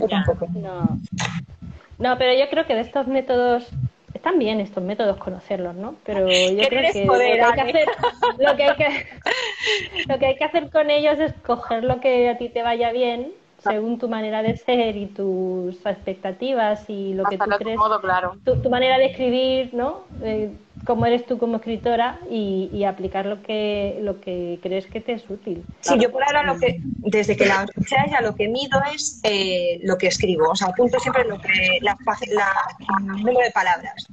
Yo tampoco. No. No, pero yo creo que de estos métodos están bien estos métodos conocerlos, ¿no? Pero yo creo que, poder, lo, que hay que hacer, lo que hay que lo que hay que hacer con ellos es coger lo que a ti te vaya bien según tu manera de ser y tus expectativas y lo que tú crees tu modo, claro. tu, tu manera de escribir, ¿no? Eh, cómo eres tú como escritora y, y aplicar lo que lo que crees que te es útil. Sí, yo por ahora lo que, desde que la escuché a ella, lo que mido es eh, lo que escribo, o sea, apunto siempre lo que, la, la- el número de palabras.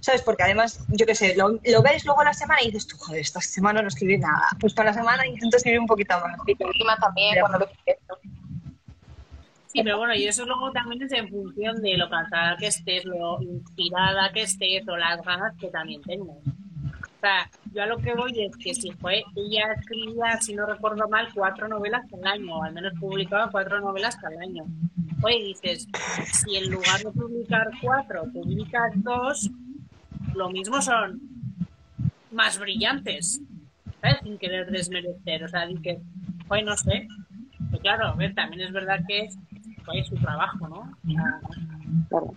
¿Sabes? Porque además, yo qué sé, lo, lo ves luego la semana y dices tú, joder, esta semana no escribí nada. Pues para la semana intento escribir un poquito más. Y encima también Pero- cuando ves esto. Sí, pero bueno, y eso luego también es en función de lo cansada que estés, lo inspirada que estés o las ganas que también tengas. O sea, yo a lo que voy es que si fue, ella escribía, si no recuerdo mal, cuatro novelas al año, o al menos publicaba cuatro novelas al año. Oye, dices, si en lugar de publicar cuatro, publicas dos, lo mismo son más brillantes, ¿sabes? Sin querer desmerecer. O sea, dices, oye, no sé. Pero claro, a ver, también es verdad que pues, su trabajo, ¿no? Claro.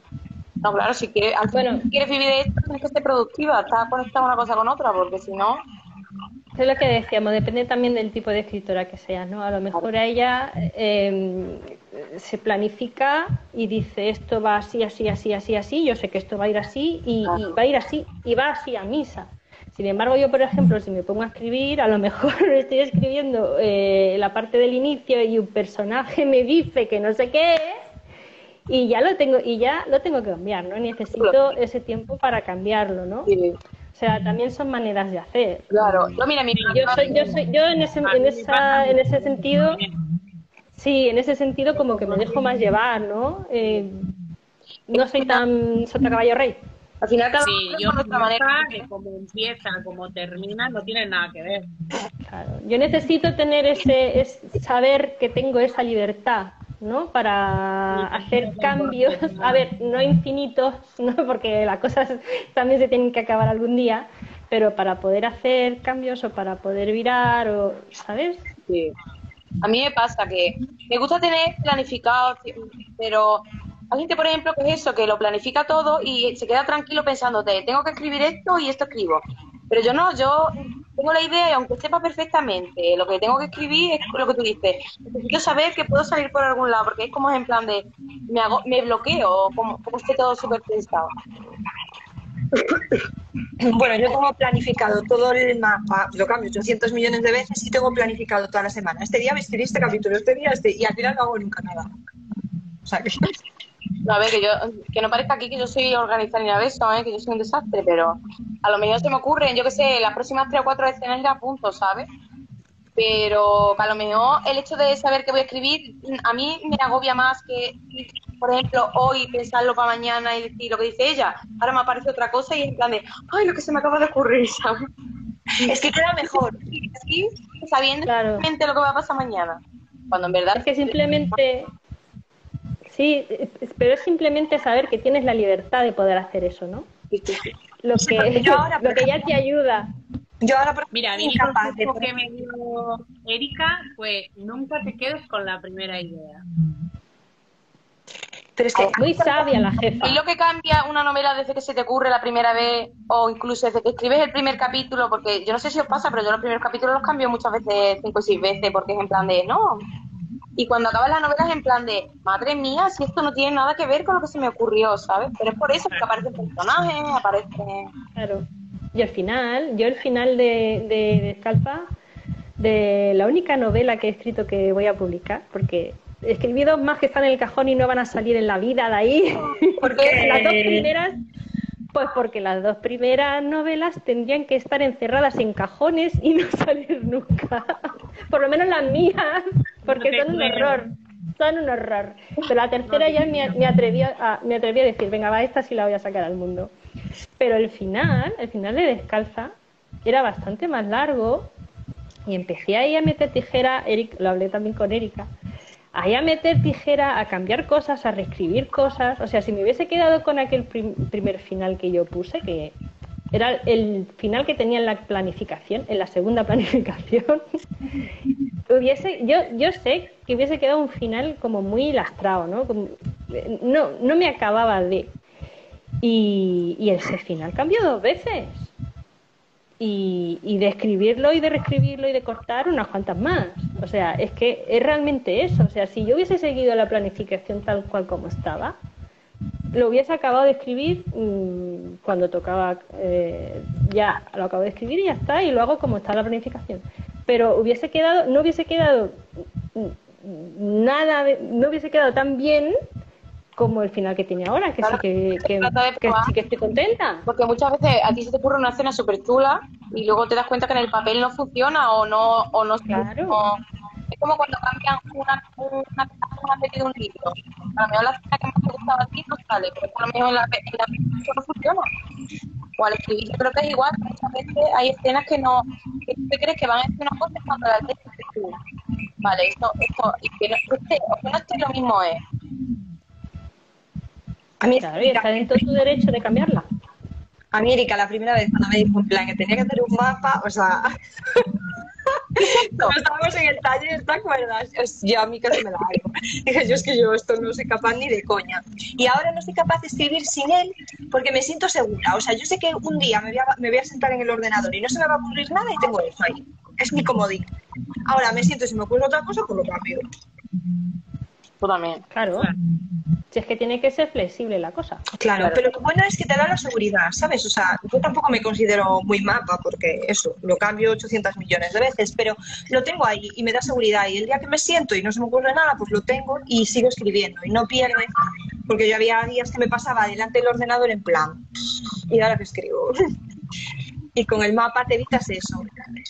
No, claro, si quieres, al final, Bueno. si quieres vivir de esto, tienes que ser productiva, estar conectada una cosa con otra, porque si no, Es lo que decíamos, depende también del tipo de escritora que seas, ¿no? A lo mejor a ella eh, se planifica y dice esto va así, así, así, así, así, yo sé que esto va a ir así y, y va a ir así y va así a misa. Sin embargo, yo, por ejemplo, si me pongo a escribir, a lo mejor estoy escribiendo eh, la parte del inicio y un personaje me dice que no sé qué es y ya lo tengo y ya lo tengo que cambiar, ¿no? Necesito ese tiempo para cambiarlo, ¿no? sí, O sea, también son maneras de hacer. claro. Yo, mira, mi Yo soy, yo soy, yo en ese, en esa, en ese sentido, sí, en ese sentido como que me dejo más llevar, ¿no? Eh, no soy tan sota caballo rey. Al final cada Sí, yo con nuestra manera. de cómo empieza, cómo termina, no tiene nada que ver. Claro. Yo necesito tener ese, es saber que tengo esa libertad, ¿no? Para hacer cambios, a ver, no infinitos, ¿no? Porque las cosas también se tienen que acabar algún día, pero para poder hacer cambios o para poder virar o, ¿sabes? Sí. A mí me pasa que me gusta tener planificado, pero hay gente, por ejemplo, que es eso, que lo planifica todo y se queda tranquilo pensándote, tengo que escribir esto y esto escribo. Pero yo no, yo tengo la idea aunque sepa perfectamente lo que tengo que escribir, es lo que tú dices. Necesito saber que puedo salir por algún lado, porque es como en plan de, me, bloqueo, como, como esté todo súper pensado. Bueno, yo tengo planificado todo el mapa, lo cambio 800 millones de veces y tengo planificado toda la semana. Este día escribir este capítulo, este día este, y al final no hago nunca nada. O sea que... No, a ver, que yo, que no parezca aquí que yo soy organizada ni nada de eso, ¿eh? que yo soy un desastre, pero a lo mejor se me ocurren, yo qué sé, las próximas tres o cuatro escenas ir a punto, ¿sabes? Pero a lo mejor el hecho de saber que voy a escribir, a mí me agobia más que, por ejemplo, hoy pensarlo para mañana y decir lo que dice ella. Ahora me aparece otra cosa y en plan de, ay, lo que se me acaba de ocurrir, ¿sabes? Es que queda mejor. Sí, sabiendo Claro. exactamente lo que va a pasar mañana. Cuando en verdad Es que simplemente, sí, pero es simplemente saber que tienes la libertad de poder hacer eso, ¿no? Sí, sí, sí. Lo que, yo ahora, lo que ya te ayuda. Yo ahora, por Mira, a mí de... consejo que me dio Erika fue nunca te quedes con la primera idea. Pero es que... Muy sabia la jefa. ¿Y lo que cambia una novela desde que se te ocurre la primera vez o incluso desde que escribes el primer capítulo? Porque yo no sé si os pasa, pero yo los primeros capítulos los cambio muchas veces, cinco o seis veces, porque es en plan de, no. Y cuando acabas la novela es en plan de, madre mía, si esto no tiene nada que ver con lo que se me ocurrió, ¿sabes? Pero es por eso, porque aparecen personajes, aparecen... Claro. Y al final, yo el final de, de, de Escalfa, de la única novela que he escrito que voy a publicar, porque escribí dos más que están en el cajón y no van a salir en la vida de ahí, porque las dos primeras, Pues porque las dos primeras novelas tendrían que estar encerradas en cajones y no salir nunca. Por lo menos las mías, porque son un horror. Son un horror. Pero la tercera ya me, me atreví a, me atreví a decir, venga, va, esta sí la voy a sacar al mundo. Pero el final, el final de Descalza, era bastante más largo y empecé ahí a meter tijera, Eric, lo hablé también con Erika, ahí a meter tijera, a cambiar cosas, a reescribir cosas. O sea, si me hubiese quedado con aquel prim- primer final que yo puse, que era el final que tenía en la planificación, en la segunda planificación, hubiese, yo, yo sé que hubiese quedado un final como muy lastrado, ¿no? No, no me acababa de. Y, y ese final cambió dos veces. Y, y de escribirlo y de reescribirlo y de cortar unas cuantas más. O sea, es que es realmente eso. O sea, si yo hubiese seguido la planificación tal cual como estaba, lo hubiese acabado de escribir mm, cuando tocaba, eh, ya lo acabo de escribir y ya está, y lo hago como está la planificación. Pero hubiese quedado, no hubiese quedado mm, nada, de- no hubiese quedado tan bien como el final que tiene ahora, que sí Claro, que, se que- que probar. sí que estoy contenta. Porque muchas veces a ti se te ocurre una escena súper chula y luego te das cuenta que en el papel no funciona o no... O no Claro. o- es como cuando cambian una, una de un libro. A lo mejor la escena que más te gustaba a ti no sale, pero por lo menos en la, en la película no funciona. O al escribir yo creo que es igual. Muchas veces hay escenas que no... que tú crees que van a decir una cosa cuando la lees tú, Vale, esto, esto, y que no esté, o que no esté lo mismo es. A mí, Claro, y está dentro de tu derecho de cambiarla. a mí, Erika, la primera vez cuando me dijo en plan que tenía que hacer un mapa, o sea, cuando estábamos en el taller, ¿te acuerdas? Yo a mí casi me la hago. Dije, yo es que yo esto no soy capaz ni de coña. Y ahora no soy capaz de escribir sin él porque me siento segura. O sea, yo sé que un día me voy a, me voy a sentar en el ordenador y no se me va a ocurrir nada y tengo eso ahí. Es mi comodín. Ahora me siento, si me ocurre otra cosa, pues lo cambio. Tú también. Claro. Si es que tiene que ser flexible la cosa. Claro, Claro. pero lo bueno es que te da la seguridad, ¿sabes? O sea, yo tampoco me considero muy mapa porque eso, lo cambio 800 millones de veces, pero lo tengo ahí y me da seguridad. Y el día que me siento y no se me ocurre nada, pues lo tengo y sigo escribiendo y no pierdo. Porque yo había días que me pasaba delante del ordenador en plan, ¿y ahora que escribo? Y con el mapa te evitas eso.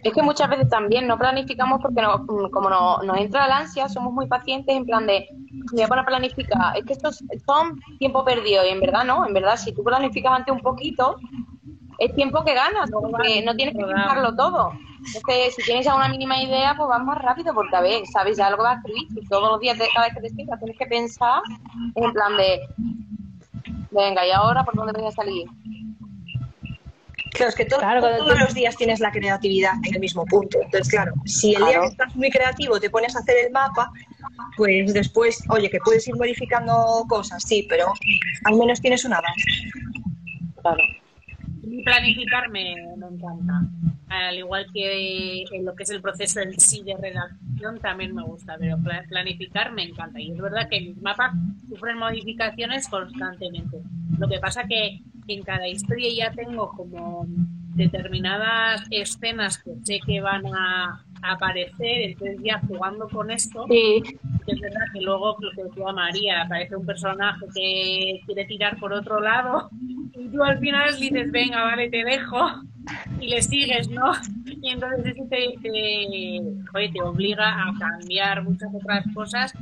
Es que muchas veces también no planificamos porque no- como no- nos entra la ansia, somos muy pacientes en plan de, me voy a poner a planificar. Es que esto es- son tiempo perdido y en verdad no, en verdad si tú planificas antes un poquito, es tiempo que ganas, porque no tienes que pensarlo todo. Entonces, si tienes ya una mínima idea, pues vas más rápido porque, a ver, sabes ya lo que vas a escribir. Si todos los días, de- cada vez que te sientas, tienes que pensar en plan de, venga, ¿y ahora por dónde voy a salir? Claro, es que todo- Claro, todos tú- los días tienes la creatividad en el mismo punto. Entonces, claro, si el día que estás muy creativo te pones a hacer el mapa, pues después, oye, que puedes ir modificando cosas, sí, pero al menos tienes una base. Claro. Planificar me, me encanta. Al igual que en lo que es el proceso en sí de redacción también me gusta, pero pla- planificar me encanta. Y es verdad que mis mapas sufren modificaciones constantemente. Lo que pasa que en cada historia ya tengo como determinadas escenas que sé que van a aparecer, entonces ya jugando con esto, Sí, es verdad que luego lo que decía María, aparece un personaje que quiere tirar por otro lado y tú al final dices, venga, vale, te dejo y le sigues, ¿no? Y entonces eso te, te, joder, te obliga a cambiar muchas otras cosas,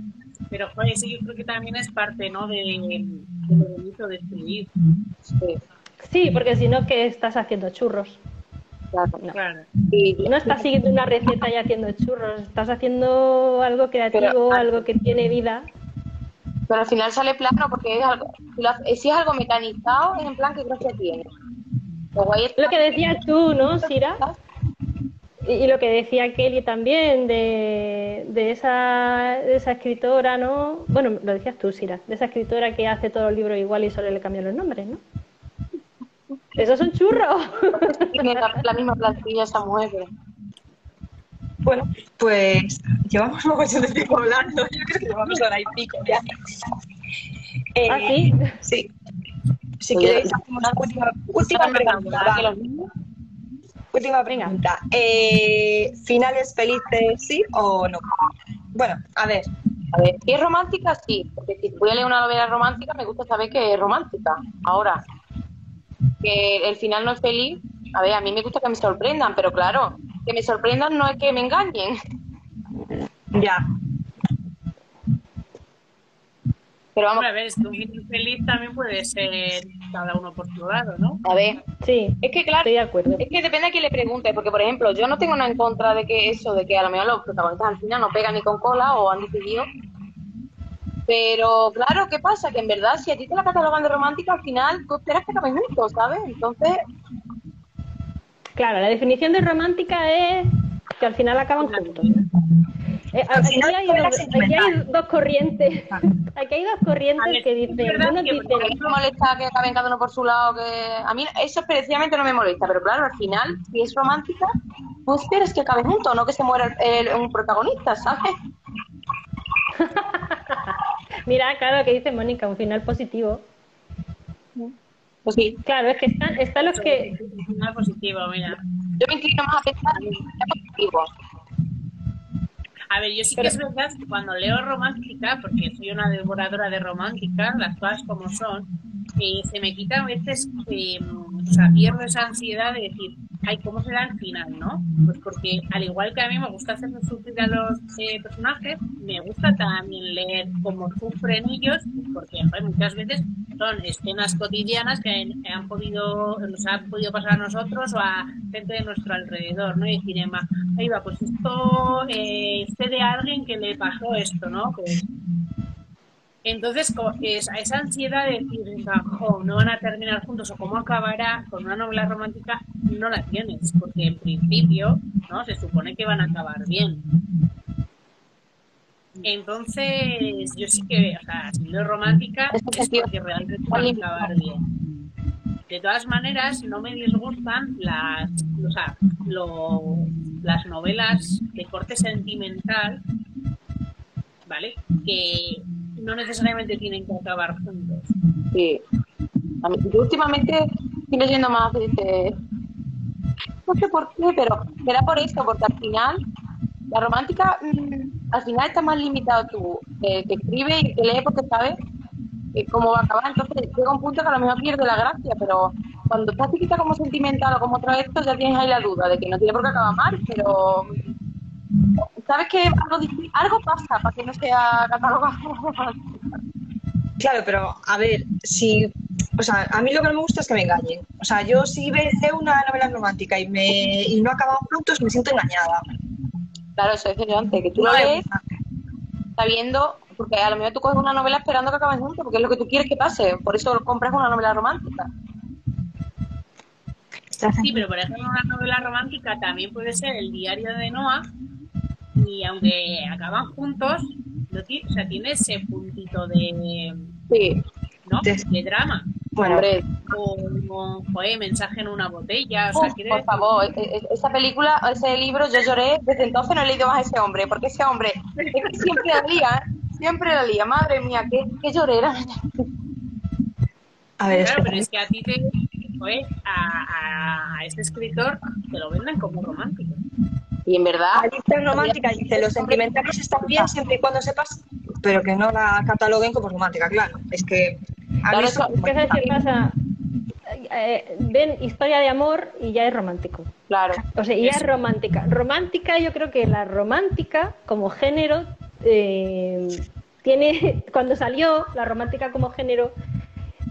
pero joder, eso yo creo que también es parte, ¿no? De, de lo bonito de escribir. sí, Sí, porque si no, que estás haciendo churros. claro. No. Claro. Y, No estás siguiendo una receta y haciendo churros, estás haciendo algo creativo, Pero- algo que tiene vida. Pero al final sale plano porque es algo, si, es algo mecanizado, es en plan que gracia tiene. Lo que decías tú, ¿no, Sira? Y, lo que decía Kelly también de, de, esa, de esa escritora, ¿no? Bueno, lo decías tú, Sira, de esa escritora que hace todos los libros igual y solo le cambian los nombres, ¿no? Esos son churros. tiene la, la misma plantilla esa mujer. Bueno, pues llevamos un montón de tiempo hablando. Yo creo que llevamos hora y pico ya. Eh, ¿Ah, sí? Sí. Si Oye, queréis, hacemos una última, última ¿Sabes pregunta. va. Última pregunta. Eh, ¿Finales felices, sí o no? Bueno, a ver. A ver, si es romántica, sí. Porque si voy a leer una novela romántica, me gusta saber que es romántica. Ahora, que el final no es feliz, a ver, a mí me gusta que me sorprendan, pero claro, que me sorprendan no es que me engañen. Ya. Pero vamos, a ver, feliz también puede ser cada uno por su lado, ¿no? a ver, Sí, es que claro, estoy de acuerdo. Es que depende a quién le pregunte, porque por ejemplo, yo no tengo nada en contra de que eso, de que a lo mejor los protagonistas al final no pegan ni con cola o han decidido. Pero claro, ¿qué pasa? Que en verdad, si a ti te la catalogan de romántica, al final tú esperas que acaben juntos, ¿sabes? Entonces, Claro, la definición de romántica es que al final acaban juntos. Eh, aquí, hay dos, aquí hay dos corrientes. Aquí hay dos corrientes ver, que dicen, que dicen, a mí no me molesta que acaben cada uno por su lado, que a mí eso precisamente no me molesta, pero claro, al final, si es romántica, tú esperas que acaben juntos, no que se muera el- el- un protagonista, ¿sabes? mira, claro, que dice Mónica, un final positivo. Pues sí, Claro, es que están, están los que... Final positivo, mira. yo me inclino más a pensar positivo. A ver, yo sí que es verdad que cuando leo romántica, porque soy una devoradora de romántica, las cosas como son, eh, se me quita a veces, eh, o sea, pierdo esa ansiedad de decir, ay, ¿cómo será el final, no? Pues porque al igual que a mí me gusta hacer sufrir a los eh, personajes, me gusta también leer cómo sufren ellos, porque joder, muchas veces son escenas cotidianas que han, podido, nos han podido pasar a nosotros o a gente de nuestro alrededor, ¿no? Y decir, ahí va, pues esto, eh, de alguien que le pasó esto, ¿no? Pues, entonces, co- esa, ansiedad de decir, no van a terminar juntos o cómo acabará con una novela romántica, no la tienes, porque en principio, ¿no? Se supone que van a acabar bien. Entonces, yo sí que, o sea, si no es romántica, Es es que- porque realmente van a acabar bien. De todas maneras, no me disgustan las, o sea, lo- las novelas de corte sentimental, ¿vale? Que no necesariamente tienen que acabar juntos. Sí. A mí, yo últimamente estoy leyendo más, dice, no sé por qué, pero será por esto, porque al final, la romántica, mm, al final está más limitado tú, eh, que escribe y que lee porque sabes eh, cómo va a acabar, entonces llega un punto que a lo mejor pierde la gracia, pero cuando estás chiquita como sentimental o como esto, ya tienes ahí la duda de que no tiene por qué acabar mal, pero sabes que algo, pasa para que no sea catalogado. Claro, pero a ver, si. O sea, a mí lo que no me gusta es que me engañen. O sea, yo si ve- leo una novela romántica y, me, y no acaban juntos, me siento engañada. Claro, eso decía yo antes, que tú No lo lees sabiendo, porque a lo mejor tú coges una novela esperando que acaben juntos, porque es lo que tú quieres que pase, por eso compras una novela romántica. Sí, pero por ejemplo una novela romántica también puede ser el diario de Noah y aunque acaban juntos, o sea, tiene ese puntito de, Sí, ¿no? De drama. Bueno, hombre, O, o, joder, mensaje en una botella. O sea, uf, quiere por favor, e- e- esa película, ese libro, yo lloré, desde entonces no he leído más a ese hombre, porque ese hombre es que siempre la lía, siempre la lía, madre mía, qué, qué llorera. a ver, Claro, pero es que a ti te. Joder, a, a, a este escritor te lo venden como romántico. Y en verdad, La lista romántica dice, los sentimentales están bien siempre y cuando sepas, pero que no la cataloguen como romántica, claro. Es que Eh, ven historia de amor y ya es romántico. claro, O sea, ya es romántica. Romántica, yo creo que la romántica como género eh, tiene, cuando salió la romántica como género,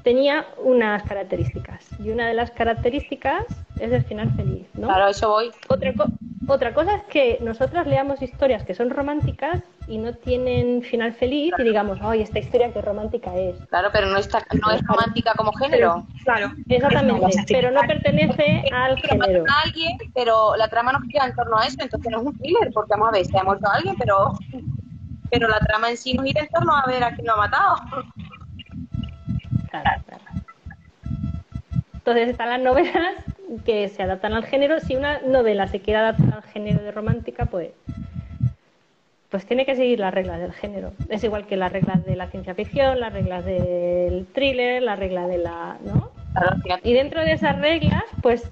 tenía unas características. Y una de las características es el final feliz, ¿no? claro, eso voy. Otra, co- otra cosa es que nosotras leamos historias que son románticas y no tienen final feliz y digamos, ay, esta historia qué romántica es. Claro, pero no, está, no es romántica como género. Claro. Exactamente, pero no pertenece al género. a alguien, pero la trama no gira en torno a eso, entonces no es un thriller, porque vamos a ver, se ha muerto alguien, pero pero la trama en sí no gira en torno a ver a quién lo ha matado. Claro, claro. Entonces están las novelas que se adaptan al género. Si una novela se quiere adaptar al género de romántica, pues, pues tiene que seguir las reglas del género. Es igual que las reglas de la ciencia ficción, las reglas del thriller, las reglas de la, Y dentro de esas reglas, pues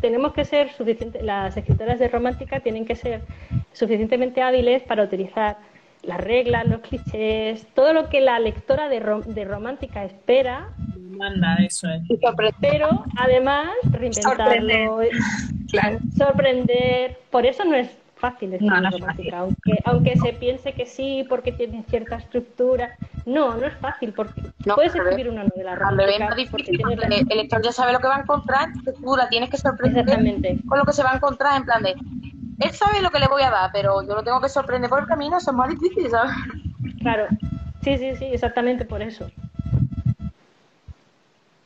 tenemos que ser suficiente, las escritoras de romántica tienen que ser suficientemente hábiles para utilizar las reglas, los clichés, todo lo que la lectora de, rom- de romántica espera manda, eso es. Sorprender. Pero además, reinventarlo, Claro. sorprender. Por eso no es fácil escribir No, no es romántica, aunque, aunque se piense que sí, porque tiene cierta estructura. No, no es fácil, porque No, puedes al escribir una novela Al revés, romántica más porque difícil porque la- el lector ya sabe lo que va a encontrar, tú la tienes que sorprender con lo que se va a encontrar en plan de él sabe lo que le voy a dar, pero yo lo tengo que sorprender por el camino, eso es más difícil, ¿sabes? Claro. Sí, sí, sí, exactamente por eso.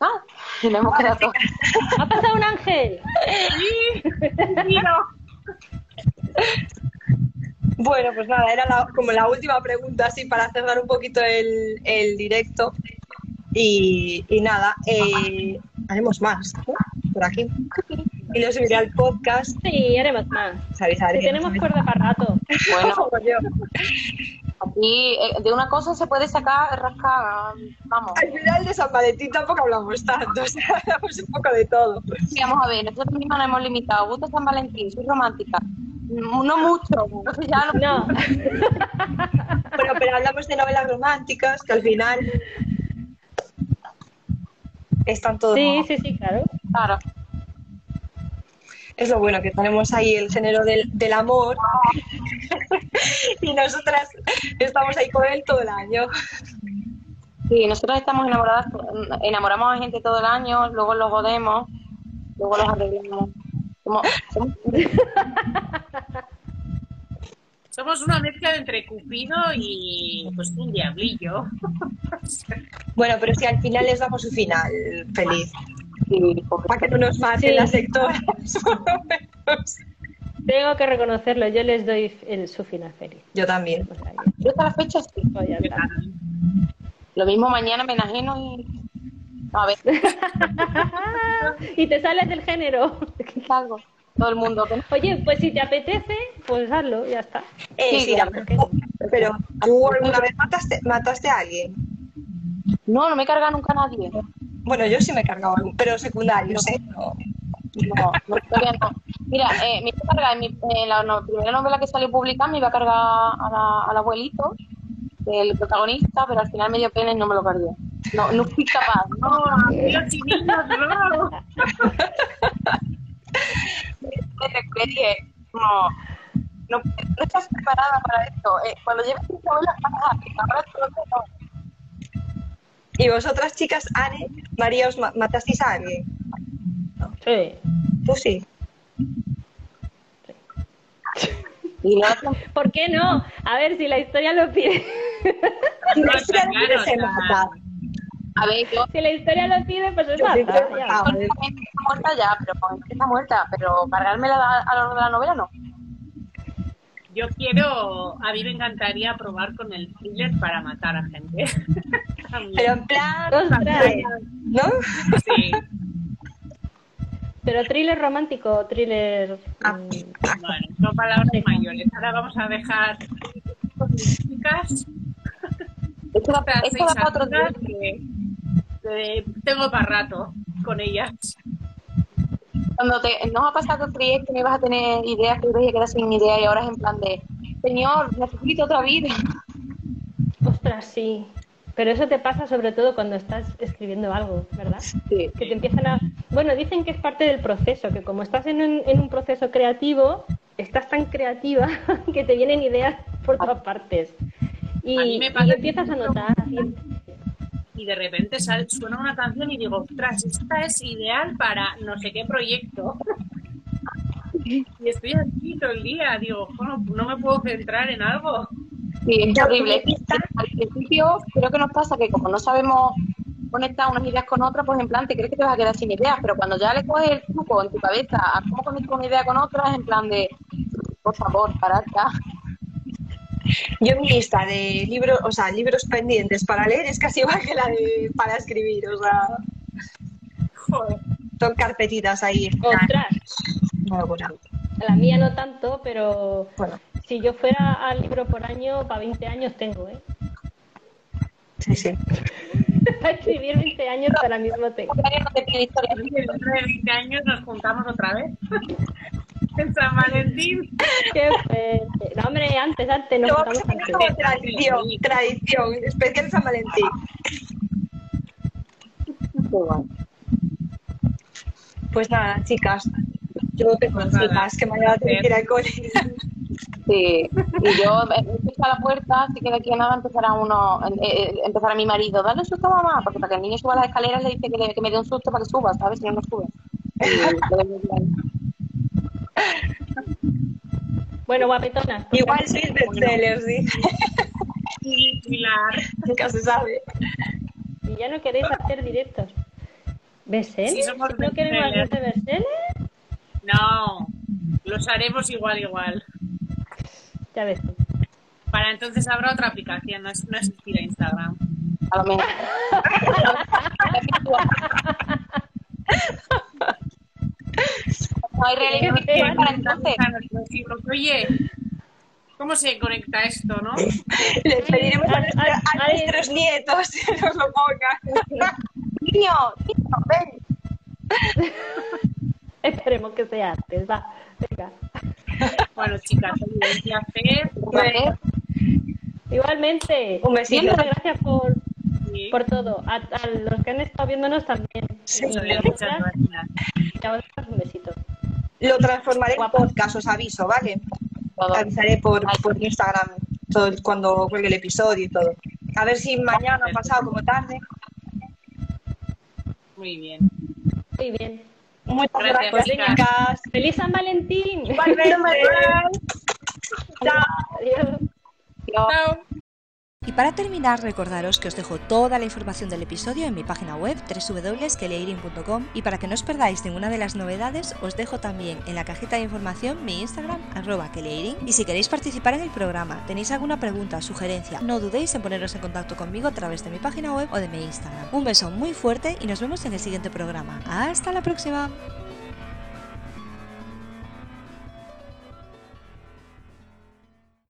Ah, nos hemos quedado. ¡Ha pasado un ángel! Miro. Bueno, pues nada, era la- como la última pregunta así para cerrar un poquito el, el directo. Y, y nada, eh, haremos más ¿no? por aquí. Y lo subiré al podcast. Sí, haremos más. Sabéis, Si tenemos cuerda para rato. Bueno, aquí eh, de una cosa se puede sacar, rascar, vamos. Al final de San Valentín tampoco hablamos tanto, o sea, hablamos un poco de todo. Sí, vamos a ver, nosotros mismos nos hemos limitado. Gusto San Valentín, soy romántica. No mucho, ya no. No, Bueno, pero hablamos de novelas románticas que al final están todos. sí, sí, sí, claro. Claro. Es lo bueno que tenemos ahí el género del, del amor y nosotras estamos ahí con él todo el año. Sí, nosotros estamos enamoradas, enamoramos a gente todo el año, luego los jodemos, luego los arreglamos. Somos- somos- Somos una mezcla entre Cupido y pues un diablillo. Bueno, pero si al final les damos su final feliz, para que no nos maten Sí. las menos. Tengo que reconocerlo, yo les doy el, su final feliz. Yo también. Yo hasta la fecha sí. Lo mismo mañana me enajeno y... A ver, y te sales del género. salgo. Todo el mundo. que no. Oye, pues si te apetece, pues hazlo, ya está. Eh, Sí, sí, claro, la- porque- pero ¿tú alguna vez mataste, mataste a alguien? No, no me carga nunca nadie. Bueno, yo sí me he cargado pero secundarios, ¿eh? No. No, no, no. Mira, eh, me iba a cargar en, mi- en la no- primera novela que salió publicada, me iba a cargar a la- al abuelito del protagonista, pero al final me dio pena y no me lo cargué. No, no fui capaz. No, y niños, no. le dije, no, no, no estás preparada para esto. Eh, cuando llevas tus novelas vas a ahora todo no. ¿Y vosotras, chicas, Anne, María, os ma- matasteis a alguien? Sí. Tú sí. Y la otra, ¿Por qué no? A ver, si la historia lo pide. La No, historia no claro, claro. matada. A ver, yo Si la historia lo pide, pues es gente está muerta ya, pero está muerta, pero cargármela a, a lo largo de la novela no. Yo quiero, a mí me encantaría probar con el thriller para matar a gente. Pero en plan, Ostras. ¿no? Sí, Pero thriller romántico, thriller. Ah. mm, bueno, son palabras mayores. Ahora vamos a dejar chicas Esto da para otro día. que, tengo para rato con ellas. Cuando te, nos ha pasado que creías que no ibas a tener ideas, que creías que eras sin idea y ahora es en plan de, señor, necesito otra vida. Ostras, sí. Pero eso te pasa sobre todo cuando estás escribiendo algo, ¿verdad? Sí. Que te empiezan a... Bueno, dicen que es parte del proceso, que como estás en un, en un proceso creativo, estás tan creativa que te vienen ideas por todas partes. Y, A mí me y pasa empiezas a notar. y- Y de repente sale, suena una canción y digo, ostras, esta es ideal para no sé qué proyecto. Y estoy así todo el día, digo, "Jo, no me puedo centrar en algo. Sí, es horrible. Al principio creo que nos pasa que como no sabemos conectar unas ideas con otras, pues en plan te crees que te vas a quedar sin ideas, pero cuando ya le coges el truco en tu cabeza a cómo conectar una idea con otra, es en plan de, por favor, parad ya. Yo en mi lista de libros, o sea, libros pendientes para leer es casi igual que la de para escribir, o sea, Joder. son carpetitas ahí. Ostras, locura. la mía no tanto, pero Bueno, si yo fuera al libro por año, para 20 años tengo, ¿eh? sí, sí. Para escribir 20 años ahora mismo tengo. Porque alguien no te pide historias. Y dentro de 20 años nos juntamos otra vez. En San Valentín. Qué fuerte. No, hombre, antes, antes, nos Lo vamos a antes. como tradición, tradición, especial San Valentín. Pues nada, chicas, yo tengo Pues nada, chicas que mañana tengo que ir al cole. Sí, y yo he empezado a la puerta, así que de aquí a nada empezará uno, eh, eh, empezará mi marido, dale un susto a mamá, porque para que el niño suba las escaleras le dice que, le- que me dé un susto para que suba, ¿sabes? Si no, no sube. Y Bueno, guapetona. Igual sois bestsellers, dije. Y Pilar. Nunca se sabe. Y ya no queréis hacer directos. ¿Besel? Sí, somos ¿No queremos hacer? No, los haremos igual, igual. Ya ves. tú. Para entonces habrá otra aplicación, no, es, no existirá Instagram. A lo mejor. No hay realidad ¿Qué? virtual para entonces. A Oye, ¿cómo se conecta esto, no? Le pediremos a, nuestra- ay, a ay. nuestros nietos que nos lo pongan. Niño, niño, ven. Esperemos que sea antes, va. Venga. Bueno, chicas, un placer. Placer. Igualmente. Un besito. Muchas gracias por, Sí, por todo. A, a los que han estado viéndonos también. Sí. muchas gracias. Y a vosotros un besito. Lo transformaré en podcast, os aviso, ¿vale? Todo. Avisaré por, por Instagram todo el- cuando cuelgue el episodio y todo. A ver si mañana, pasado, como tarde. Muy bien. Muy bien. Muchas Gracias, gracias, chicas. ¡Feliz San Valentín! Igualmente. Chao. Adiós. Chao. Y para terminar, recordaros que os dejo toda la información del episodio en mi página web www.keleirin.com y para que no os perdáis ninguna de las novedades, os dejo también en la cajita de información mi Instagram, arroba keleirin. Y si queréis participar en el programa, tenéis alguna pregunta, sugerencia, no dudéis en poneros en contacto conmigo a través de mi página web o de mi Instagram. Un beso muy fuerte y nos vemos en el siguiente programa. ¡Hasta la próxima!